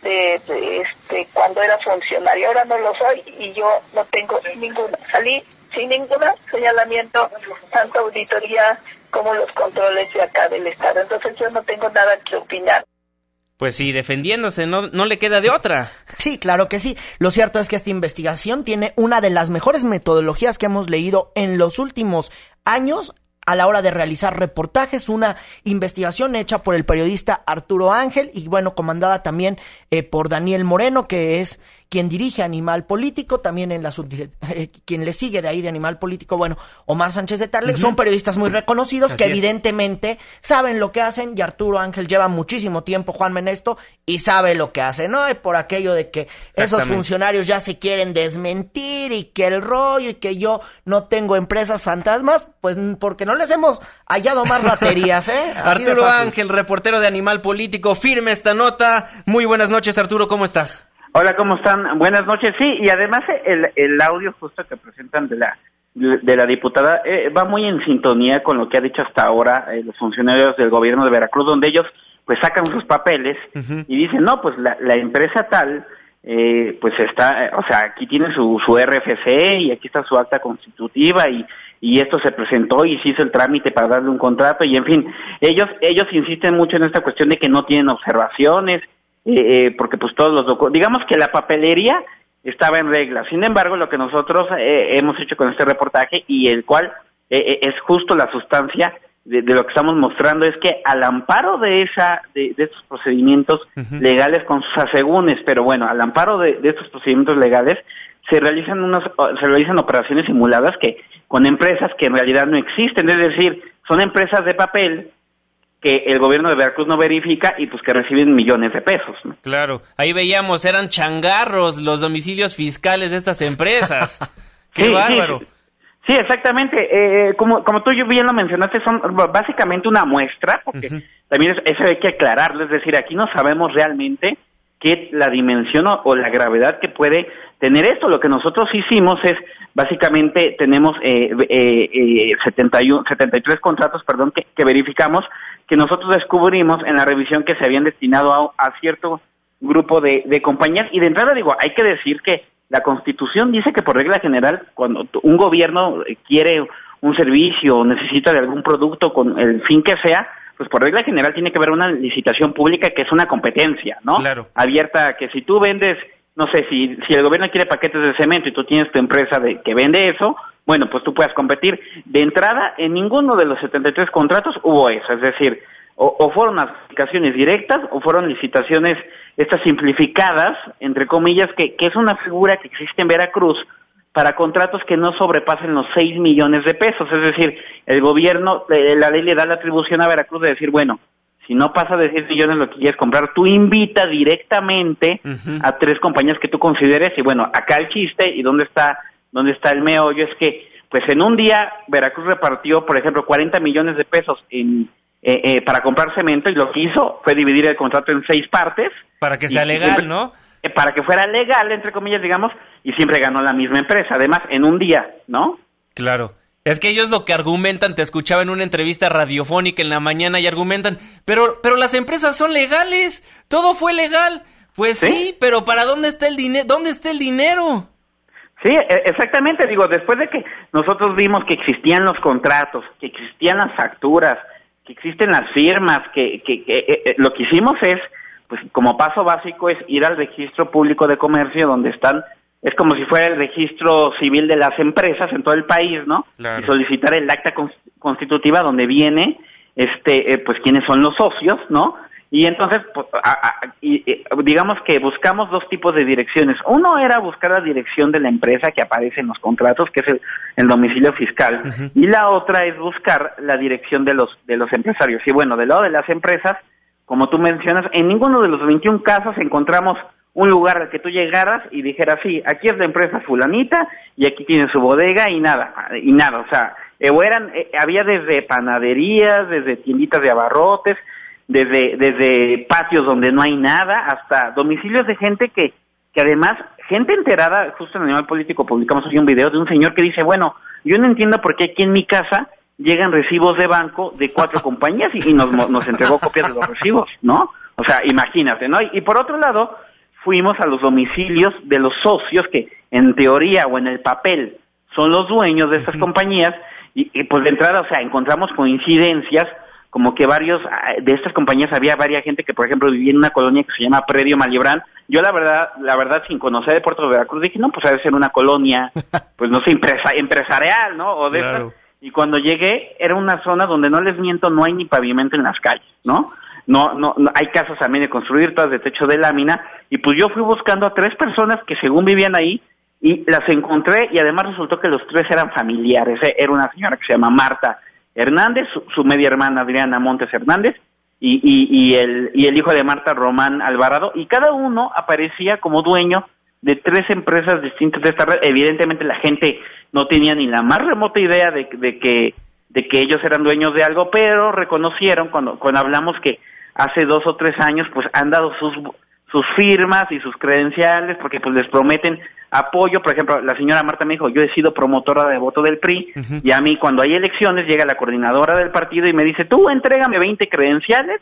de, este, cuando era funcionario. Ahora no lo soy y yo no tengo ninguna. Salí sin ningún señalamiento, tanto auditoría como los controles de acá del Estado. Entonces yo no tengo nada que opinar. Pues sí, defendiéndose, no, no le queda de otra. Sí, claro que sí. Lo cierto es que esta investigación tiene una de las mejores metodologías que hemos leído en los últimos años a la hora de realizar reportajes, una investigación hecha por el periodista Arturo Ángel y bueno, comandada también eh, por Daniel Moreno, que es quien dirige Animal Político, también en la eh, quien le sigue de ahí de Animal Político, bueno, Omar Sánchez de Tarle, son periodistas muy reconocidos que evidentemente saben lo que hacen y Arturo Ángel lleva muchísimo tiempo, Juan Menesto, y sabe lo que hace, ¿no? Y por aquello de que esos funcionarios ya se quieren desmentir y que el rollo y que yo no tengo empresas fantasmas, pues porque no les hemos hallado más baterías, ¿eh? Arturo Ángel, reportero de Animal Político, firme esta nota. Muy buenas noches, Arturo, ¿cómo estás? Hola, ¿cómo están? Buenas noches. Sí, y además el, el audio justo que presentan de la de la diputada eh, va muy en sintonía con lo que ha dicho hasta ahora eh, los funcionarios del gobierno de Veracruz, donde ellos pues sacan sus papeles y dicen, no, pues la, la empresa tal eh, pues está, o sea, aquí tiene su, su RFC y aquí está su acta constitutiva y, y esto se presentó y se hizo el trámite para darle un contrato y en fin, ellos ellos insisten mucho en esta cuestión de que no tienen observaciones, eh, porque pues todos los digamos que la papelería estaba en regla. Sin embargo, lo que nosotros hemos hecho con este reportaje y el cual es justo la sustancia de, lo que estamos mostrando es que al amparo de esa de, estos procedimientos legales con sus asegúnes, pero bueno, al amparo de, estos procedimientos legales se realizan unas se realizan operaciones simuladas que con empresas que en realidad no existen, es decir, son empresas de papel que el gobierno de Veracruz no verifica y pues que reciben millones de pesos. Claro, ahí veíamos, eran changarros los domicilios fiscales de estas empresas. [laughs] ¡Qué bárbaro! Sí, exactamente. Eh, como, como tú bien lo mencionaste, son básicamente una muestra, porque también eso hay que aclararlo, es decir, aquí no sabemos realmente qué la dimensión o, la gravedad que puede tener esto. Lo que nosotros hicimos es, básicamente, tenemos eh, eh, 71, 73 contratos, perdón, que, verificamos, que nosotros descubrimos en la revisión que se habían destinado a, a cierto grupo de, de compañías. Y de entrada digo, hay que decir que la Constitución dice que por regla general, cuando un gobierno quiere un servicio o necesita de algún producto con el fin que sea, pues por regla general tiene que haber una licitación pública que es una competencia, ¿no? Claro. Abierta, que si tú vendes, no sé, si, si el gobierno quiere paquetes de cemento y tú tienes tu empresa de, que vende eso, bueno, pues tú puedes competir. De entrada, en ninguno de los 73 contratos hubo eso, es decir, o, fueron aplicaciones directas o fueron licitaciones estas simplificadas, entre comillas, que, que es una figura que existe en Veracruz para contratos que no sobrepasen los 6 millones de pesos. Es decir, el gobierno, eh, la ley le da la atribución a Veracruz de decir, bueno, si no pasa de 6 millones lo que quieres comprar, tú invita directamente a tres compañías que tú consideres y bueno, acá el chiste y dónde está, dónde está el meollo es que pues en un día Veracruz repartió, por ejemplo, 40 millones de pesos en eh, eh, para comprar cemento y lo que hizo fue dividir el contrato en seis partes. Para que sea legal, ¿no? Eh, para que fuera legal, entre comillas, digamos, y siempre ganó la misma empresa, además, en un día, ¿no? Claro. Es que ellos lo que argumentan, te escuchaba en una entrevista radiofónica en la mañana y argumentan, pero, pero las empresas son legales, todo fue legal. Pues sí, pero ¿para dónde está el dinero? ¿Dónde está el dinero? Sí, e, exactamente, digo, después de que nosotros vimos que existían los contratos, que existían las facturas, que existen las firmas, que, que, eh, eh, lo que hicimos es, pues como paso básico es ir al registro público de comercio donde están, es como si fuera el registro civil de las empresas en todo el país, ¿no? Y solicitar el acta constitutiva donde viene, este, eh, pues quiénes son los socios, ¿no? Y entonces, pues, digamos que buscamos dos tipos de direcciones. Uno era buscar la dirección de la empresa que aparece en los contratos, que es el, domicilio fiscal, y la otra es buscar la dirección de los de los empresarios. Y bueno, del lado de las empresas, como tú mencionas, en ninguno de los 21 casos encontramos un lugar al que tú llegaras y dijeras, sí, aquí es la empresa fulanita y aquí tiene su bodega y nada, y nada, o sea, eh, eran, eh, había desde panaderías, desde tienditas de abarrotes, desde, desde patios donde no hay nada hasta domicilios de gente que, que además, gente enterada, justo en Animal Político publicamos hoy un video de un señor que dice, bueno, yo no entiendo por qué aquí en mi casa llegan recibos de banco de cuatro [laughs] compañías y, nos, nos entregó copias de los recibos, ¿no? O sea, imagínate, ¿no? Y, por otro lado, fuimos a los domicilios de los socios que en teoría o en el papel son los dueños de estas compañías y, y, pues de entrada, o sea, encontramos coincidencias como que varios ah, de estas compañías había varias gente que por ejemplo vivía en una colonia que se llama Predio Malibran yo la verdad la verdad sin conocer de Puerto de Veracruz dije no pues debe ser una colonia [laughs] pues no sé empresa, empresarial no o de y cuando llegué era una zona donde no les miento no hay ni pavimento en las calles no no, no, hay casas también de construir todas de techo de lámina. Y pues yo fui buscando a tres personas que según vivían ahí y las encontré y además resultó que los tres eran familiares. Eh, era una señora que se llama Marta Hernández, su, media hermana Adriana Montes Hernández y, y, el, y el hijo de Marta Román Alvarado, y cada uno aparecía como dueño de tres empresas distintas de esta red. Evidentemente la gente no tenía ni la más remota idea de, de que de que ellos eran dueños de algo, pero reconocieron cuando, cuando hablamos que hace dos o tres años pues han dado sus sus firmas y sus credenciales porque pues les prometen apoyo, por ejemplo, la señora Marta me dijo, yo he sido promotora de voto del PRI y a mí cuando hay elecciones llega la coordinadora del partido y me dice, tú entrégame 20 credenciales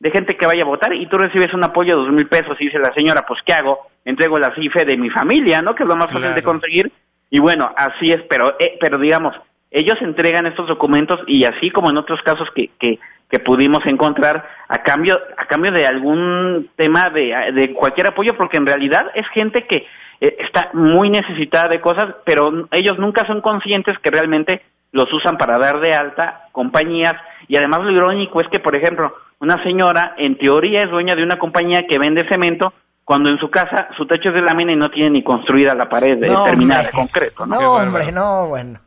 de gente que vaya a votar y tú recibes un apoyo de dos mil pesos y dice la señora, pues ¿qué hago? Entrego la CIFE de mi familia, ¿no? Que es lo más fácil de conseguir. Y bueno, así es, pero, eh, pero digamos, ellos entregan estos documentos y así como en otros casos que, que, que pudimos encontrar a cambio, a cambio de algún tema de, de cualquier apoyo, porque en realidad es gente que eh, está muy necesitada de cosas, pero ellos nunca son conscientes que realmente los usan para dar de alta compañías y además lo irónico es que, por ejemplo, una señora en teoría es dueña de una compañía que vende cemento cuando en su casa su techo es de lámina y no tiene ni construida la pared No, terminada de hombre. concreto. ¿no? No, hombre, no, bueno.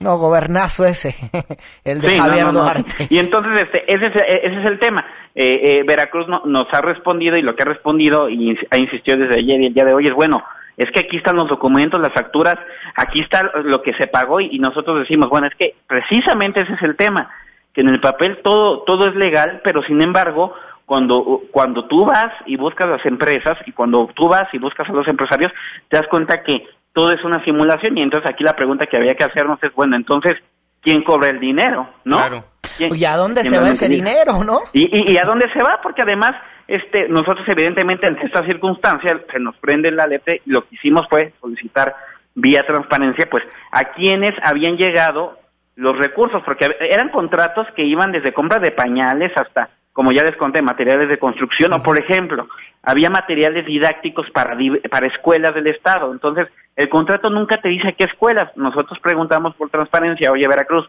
No, gobernazo ese, [laughs] el de Sí, Javier no, no. Duarte. Y entonces este, ese, es, ese es el tema. Eh, eh, Veracruz no- nos ha respondido y lo que ha respondido y ha insistido desde ayer y el día de hoy es, bueno, es que aquí están los documentos, las facturas, aquí está lo que se pagó y, y nosotros decimos, bueno, es que precisamente ese es el tema, que en el papel todo, todo es legal, pero sin embargo, cuando, cuando tú vas y buscas las empresas y cuando tú vas y buscas a los empresarios, te das cuenta que todo es una simulación y entonces aquí la pregunta que había que hacernos es, bueno, entonces, ¿quién cobra el dinero? ¿No? ¿Quién- ¿Y a dónde se va ese dinero, no? ¿Y, y, y a dónde se va? Porque además, este, nosotros evidentemente ante esta circunstancia se nos prende la letra y lo que hicimos fue solicitar vía transparencia, pues, a quienes habían llegado los recursos, porque eran contratos que iban desde compra de pañales hasta, como ya les conté, materiales de construcción, o por ejemplo, había materiales didácticos para, para escuelas del Estado. Entonces, el contrato nunca te dice qué escuelas. Nosotros preguntamos por transparencia, oye, Veracruz,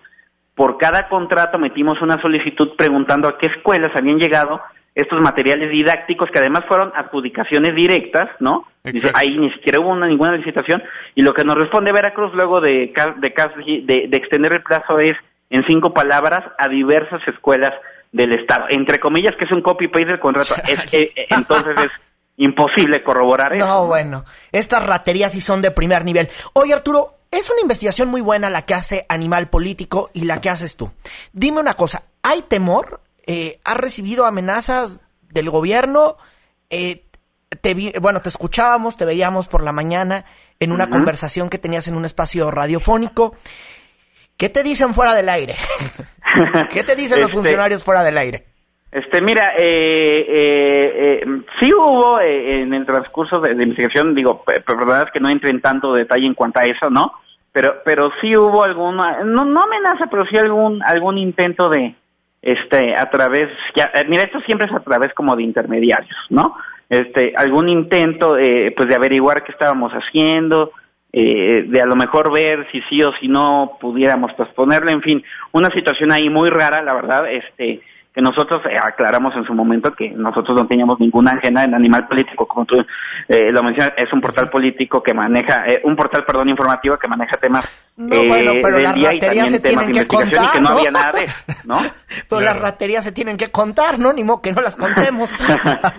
por cada contrato metimos una solicitud preguntando a qué escuelas habían llegado estos materiales didácticos que además fueron adjudicaciones directas, ¿no? Dice, ahí ni siquiera hubo una, ninguna licitación y lo que nos responde Veracruz luego de, de, de, de extender el plazo es en cinco palabras a diversas escuelas del Estado. Entre comillas que es un copy-paste del contrato. [laughs] Es- eh, eh, entonces es imposible corroborar eso. No, bueno, estas raterías sí son de primer nivel. Oye, Arturo, es una investigación muy buena la que hace Animal Político y la que haces tú. Dime una cosa, ¿hay temor? Eh, ¿Has recibido amenazas del gobierno? Eh, te vi- bueno, te escuchábamos, te veíamos por la mañana en una conversación que tenías en un espacio radiofónico. ¿Qué te dicen fuera del aire? [laughs] ¿Qué te dicen los Este, funcionarios fuera del aire? Este, mira, eh, eh, eh, sí hubo eh, en el transcurso de, de investigación, digo, pe- pero la verdad es que no entré en tanto detalle en cuanto a eso, ¿no? Pero, pero sí hubo alguna, no, no amenaza, pero sí algún, algún intento de, este, a través, ya, eh, mira, esto siempre es a través como de intermediarios, ¿no? Este, algún intento, eh, pues de averiguar qué estábamos haciendo, eh, de a lo mejor ver si sí o si no pudiéramos posponerlo, en fin, una situación ahí muy rara, la verdad, este, que nosotros eh, aclaramos en su momento que nosotros no teníamos ninguna ajena en Animal Político, como tú eh, lo mencionas, es un portal político que maneja, eh, un portal, perdón, informativo que maneja temas No, eh, bueno, pero del las día y raterías también se tienen de que investigación y que no contar, había nada de ¿no? Pero [laughs] las raterías se tienen que contar, ¿no? Ni modo que no las contemos. [laughs]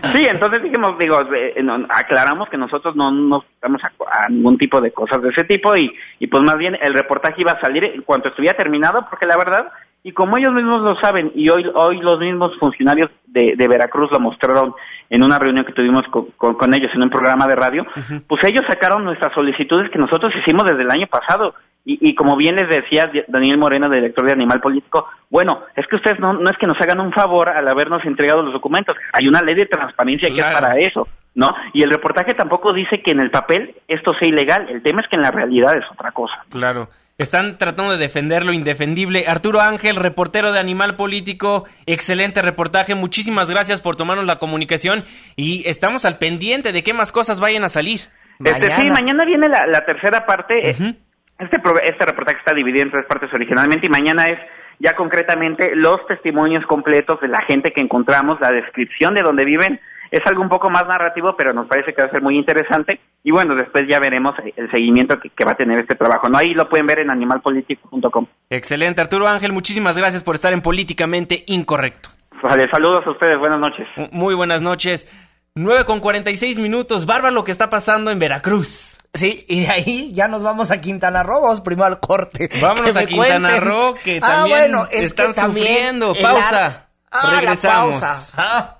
Sí, entonces dijimos, digo, eh, no, aclaramos que nosotros no nos estamos a, a ningún tipo de cosas de ese tipo y, y pues más bien el reportaje iba a salir en cuanto estuviera terminado, porque la verdad, y como ellos mismos lo saben, y hoy, hoy los mismos funcionarios de, de Veracruz lo mostraron en una reunión que tuvimos con, con- con ellos en un programa de radio, pues ellos sacaron nuestras solicitudes que nosotros hicimos desde el año pasado. Y, y como bien les decía Daniel Moreno, director de Animal Político, bueno, es que ustedes no, no es que nos hagan un favor al habernos entregado los documentos, hay una ley de transparencia que es para eso, ¿no? Y el reportaje tampoco dice que en el papel esto sea ilegal, el tema es que en la realidad es otra cosa. Claro. Están tratando de defender lo indefendible. Arturo Ángel, reportero de Animal Político, excelente reportaje. Muchísimas gracias por tomarnos la comunicación y estamos al pendiente de qué más cosas vayan a salir. Este, sí, mañana viene la, la tercera parte. eh, Este, pro- este reportaje está dividido en tres partes originalmente y mañana es ya concretamente los testimonios completos de la gente que encontramos, la descripción de dónde viven. Es algo un poco más narrativo, pero nos parece que va a ser muy interesante. Y bueno, después ya veremos el seguimiento que, que va a tener este trabajo. No, ahí lo pueden ver en animalpolitico.com. Excelente, Arturo Ángel, muchísimas gracias por estar en Políticamente Incorrecto. Vale, saludos a ustedes, buenas noches. Muy buenas noches. 9 con 46 minutos. Bárbaro lo que está pasando en Veracruz. Sí, y de ahí ya nos vamos a Quintana Roo, vamos primero al corte. [laughs] Vámonos a Quintana cuenten. Roo, que Ah, también bueno, es están que también sufriendo. Pausa. ar- Ah, la Regresamos. pausa. Ah.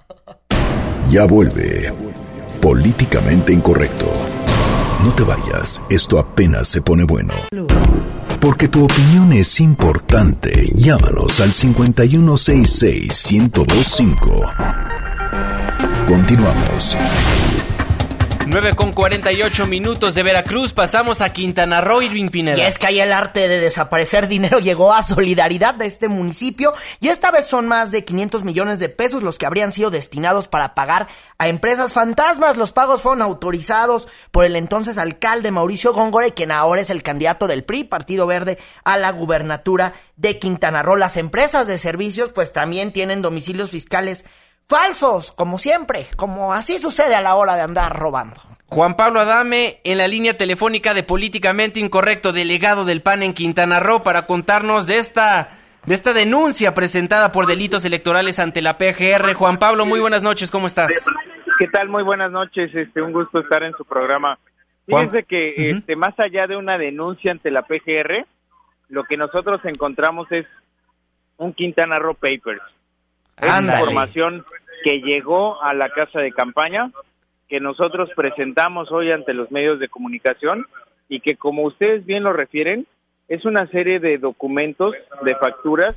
Ya vuelve. Políticamente incorrecto. No te vayas, esto apenas se pone bueno. Porque tu opinión es importante. Llámanos al 5166-1025. Continuamos. 9 con 48 minutos de Veracruz, pasamos a Quintana Roo, Irving Pineda. Y es que ahí el arte de desaparecer dinero [laughs] llegó a solidaridad de este municipio y esta vez son más de 500 millones de pesos los que habrían sido destinados para pagar a empresas fantasmas. Los pagos fueron autorizados por el entonces alcalde Mauricio Góngora, quien ahora es el candidato del PRI, Partido Verde, a la gubernatura de Quintana Roo. Las empresas de servicios pues también tienen domicilios fiscales falsos, como siempre, como así sucede a la hora de andar robando. Juan Pablo Adame en la línea telefónica de Políticamente Incorrecto, delegado del PAN en Quintana Roo, para contarnos de esta, de esta denuncia presentada por delitos electorales ante la PGR. Juan Pablo, muy buenas noches, ¿cómo estás? ¿Qué tal? Muy buenas noches, este, un gusto estar en su programa. Fíjense que este, más allá de una denuncia ante la PGR, lo que nosotros encontramos es un Quintana Roo Papers. Es información que llegó a la casa de campaña, que nosotros presentamos hoy ante los medios de comunicación y que como ustedes bien lo refieren, es una serie de documentos, de facturas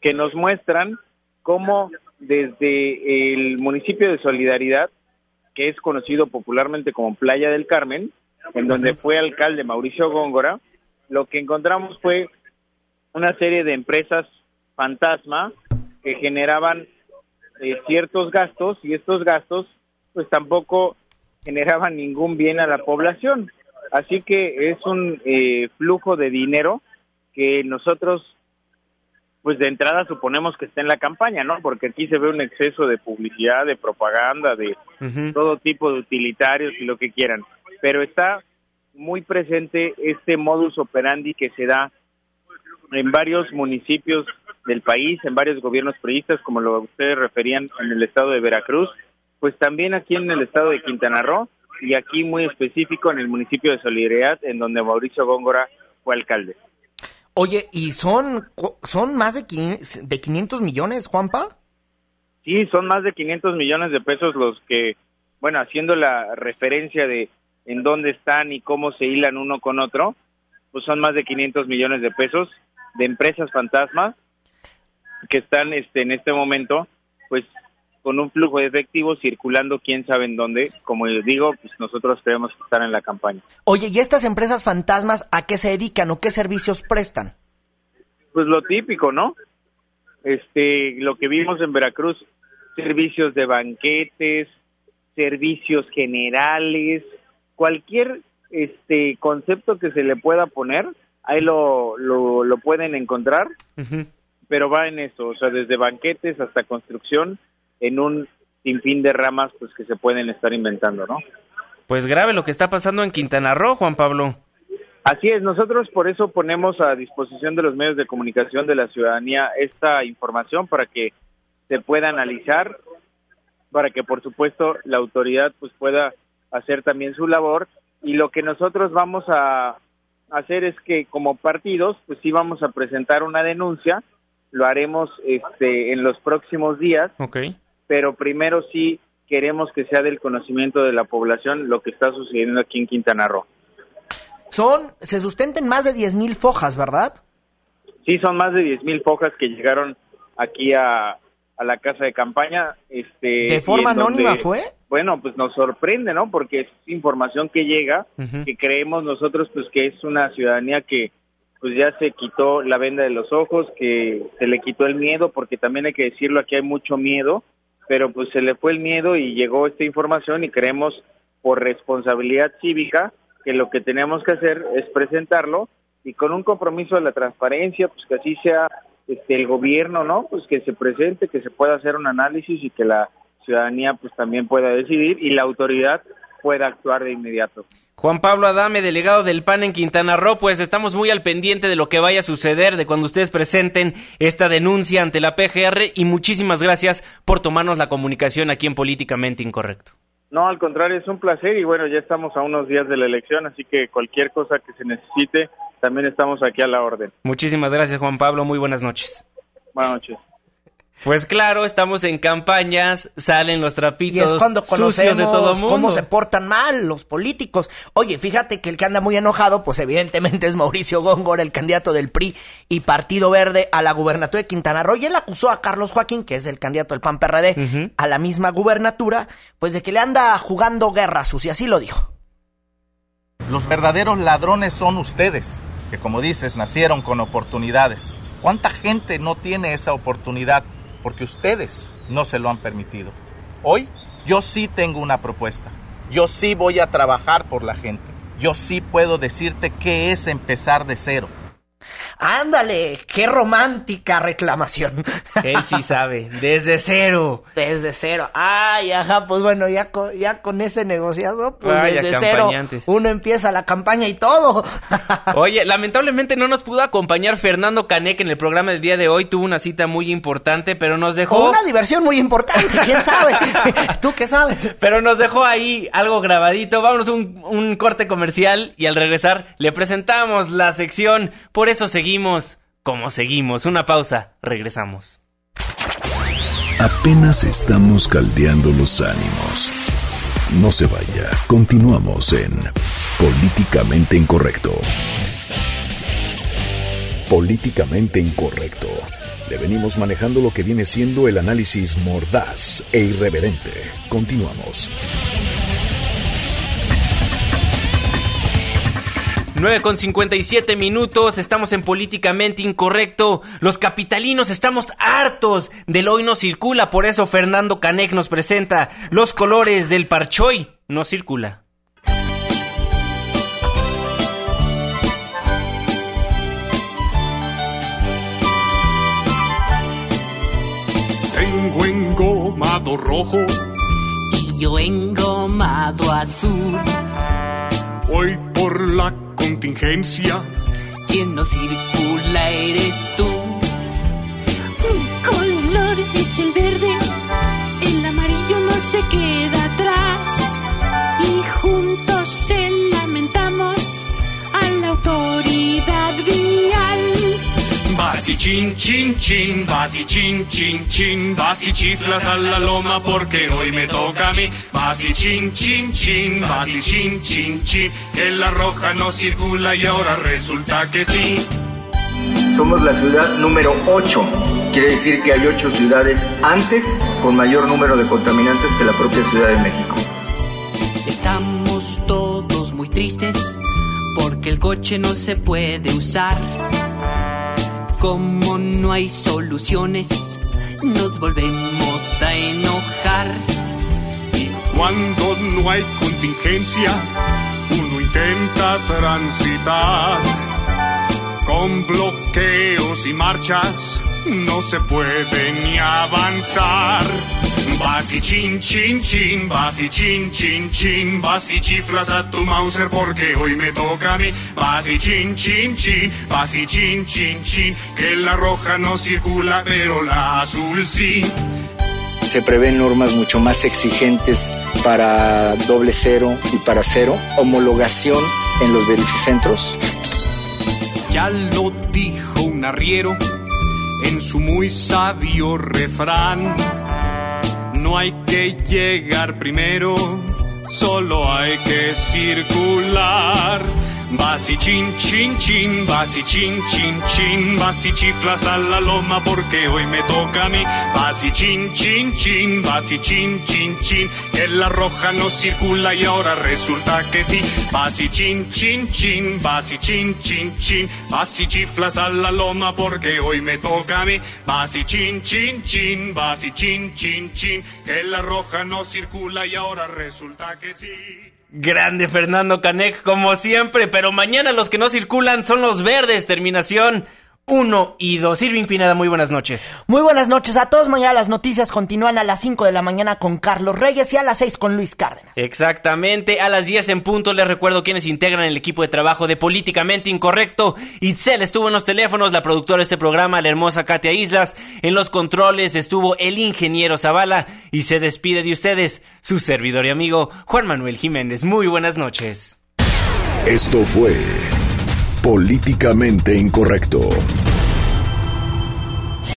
que nos muestran cómo desde el municipio de Solidaridad, que es conocido popularmente como Playa del Carmen, en donde fue alcalde Mauricio Góngora, lo que encontramos fue una serie de empresas fantasma que generaban eh, ciertos gastos y estos gastos pues tampoco generaban ningún bien a la población. Así que es un eh, flujo de dinero que nosotros pues de entrada suponemos que está en la campaña, ¿no? Porque aquí se ve un exceso de publicidad, de propaganda, de todo tipo de utilitarios y lo que quieran. Pero está muy presente este modus operandi que se da en varios municipios del país, en varios gobiernos priistas, como lo ustedes referían en el estado de Veracruz, pues también aquí en el estado de Quintana Roo y aquí muy específico en el municipio de Solidaridad, en donde Mauricio Góngora fue alcalde. Oye, ¿y son, son más de, de 500 millones, Juanpa? Sí, son más de 500 millones de pesos los que, bueno, haciendo la referencia de en dónde están y cómo se hilan uno con otro, pues son más de 500 millones de pesos de empresas fantasmas que están este, en este momento, pues con un flujo de efectivo circulando quién sabe en dónde. Como les digo, pues nosotros tenemos que estar en la campaña. Oye, ¿y estas empresas fantasmas a qué se dedican o qué servicios prestan? Pues lo típico, ¿no? Este, lo que vimos en Veracruz, servicios de banquetes, servicios generales, cualquier este concepto que se le pueda poner, ahí lo, lo, lo pueden encontrar, pero va en eso, o sea, desde banquetes hasta construcción, en un sinfín de ramas pues que se pueden estar inventando, ¿no? Pues grave lo que está pasando en Quintana Roo, Juan Pablo. Así es, nosotros por eso ponemos a disposición de los medios de comunicación de la ciudadanía esta información para que se pueda analizar, para que por supuesto la autoridad pues pueda hacer también su labor y lo que nosotros vamos a hacer es que como partidos pues sí vamos a presentar una denuncia, lo haremos este en los próximos días, Ok. pero primero sí queremos que sea del conocimiento de la población lo que está sucediendo aquí en Quintana Roo. Son, se sustenten más de 10 mil fojas, ¿verdad? Sí, son más de 10 mil fojas que llegaron aquí a, a la casa de campaña. Este, ¿De forma donde, anónima fue? Bueno, pues nos sorprende, ¿no? Porque es información que llega, que creemos nosotros pues que es una ciudadanía que pues ya se quitó la venda de los ojos, que se le quitó el miedo, porque también hay que decirlo, aquí hay mucho miedo, pero pues se le fue el miedo y llegó esta información y creemos por responsabilidad cívica que lo que tenemos que hacer es presentarlo y con un compromiso de la transparencia, pues que así sea este el gobierno, ¿no? Pues que se presente, que se pueda hacer un análisis y que la ciudadanía pues también pueda decidir y la autoridad pueda actuar de inmediato. Juan Pablo Adame, delegado del PAN en Quintana Roo, pues estamos muy al pendiente de lo que vaya a suceder, de cuando ustedes presenten esta denuncia ante la PGR y muchísimas gracias por tomarnos la comunicación aquí en Políticamente Incorrecto. No, al contrario, es un placer y bueno, ya estamos a unos días de la elección, así que cualquier cosa que se necesite, también estamos aquí a la orden. Muchísimas gracias Juan Pablo, muy buenas noches. Buenas noches. Pues claro, estamos en campañas, salen los Y trapitos es cuando sucios conocemos de todo mundo. cómo se portan mal los políticos. Oye, fíjate que el que anda muy enojado, pues evidentemente es Mauricio Góngora, el candidato del PRI y Partido Verde a la gubernatura de Quintana Roo. Y él acusó a Carlos Joaquín, que es el candidato del PAN PRD, a la misma gubernatura, pues de que le anda jugando guerra sucia. Así lo dijo. Los verdaderos ladrones son ustedes, que como dices, nacieron con oportunidades. ¿Cuánta gente no tiene esa oportunidad porque ustedes no se lo han permitido? Hoy yo sí tengo una propuesta. Yo sí voy a trabajar por la gente. Yo sí puedo decirte qué es empezar de cero. Ándale, qué romántica reclamación. Él sí sabe, desde cero. Desde cero. Ay, ajá, pues bueno, ya con, ya con ese negociado, pues desde cero uno empieza la campaña y todo. [laughs] Oye, lamentablemente no nos pudo acompañar Fernando Canek en el programa del día de hoy. Tuvo una cita muy importante, pero nos dejó. Una diversión muy importante, quién sabe. [laughs] ¿Tú qué sabes? Pero nos dejó ahí algo grabadito. Vámonos un, un corte comercial y al regresar le presentamos la sección. Por eso seguimos como seguimos. Una pausa, regresamos. Apenas estamos caldeando los ánimos. No se vaya, continuamos en Políticamente Incorrecto. Políticamente Incorrecto. Le venimos manejando lo que viene siendo el análisis mordaz e irreverente. Continuamos. 9 con 57 minutos, estamos en Políticamente Incorrecto. Los capitalinos estamos hartos del hoy no circula, por eso Fernando Canek nos presenta los colores del parchoy no circula. Tengo engomado rojo, y yo engomado azul. hoy por la contingencia. Quien no circula eres tú. Un color es el verde, el amarillo no se queda atrás. Y juntos se lamentamos a la autoridad. Vas y chin, chin, chin, vas y chin, chin, chin, vas y chiflas a la loma porque hoy me toca a mí. Vas y chin, chin, chin, vas y chin, chin, chin, que la roja no circula y ahora resulta que sí. Somos la ciudad número 8. Quiere decir que hay 8 ciudades antes con mayor número de contaminantes que la propia Ciudad de México. Estamos todos muy tristes porque el coche no se puede usar. Como no hay soluciones, nos volvemos a enojar. Cuando no hay contingencia, uno intenta transitar. Con bloqueos y marchas no se puede ni avanzar. Vas y chin, chin, chin, vas y chin, chin, chin, vas y chiflas a tu Mauser porque hoy me toca a mí. Vas y chin, chin, chin, vas y chin, chin, chin, que la roja no circula, pero la azul sí. Se prevén normas mucho más exigentes para doble cero y para cero, homologación en los verificentros. Ya lo dijo un arriero en su muy sabio refrán. No hay que llegar primero, solo hay que circular. Vas y chin, chin, chin, vas y chin, chin, chin, vas y chiflas a la loma porque hoy me toca a mí. Vas y chin, chin, chin, vas y chin, chin, chin, que la roja no circula y ahora resulta que sí. Vas y chin, chin, chin, vas y chin, chin, chin, vas y chiflas a la loma porque hoy me toca a mí. Vas y chin, chin, chin, vas y chin, chin, chin, que la roja no circula y ahora resulta que sí. Grande Fernando Canek, como siempre, pero mañana los que no circulan son los verdes, terminación 1 y 2. Irving Pineda, muy buenas noches. Muy buenas noches a todos. Mañana las noticias continúan a las 5 de la mañana con Carlos Reyes y a las 6 con Luis Cárdenas. Exactamente, a las 10 en punto les recuerdo quienes integran el equipo de trabajo de Políticamente Incorrecto. Itzel estuvo en los teléfonos, la productora de este programa, la hermosa Katia Islas. En los controles estuvo el ingeniero Zavala y se despide de ustedes su servidor y amigo Juan Manuel Jiménez. Muy buenas noches. Esto fue Políticamente Incorrecto.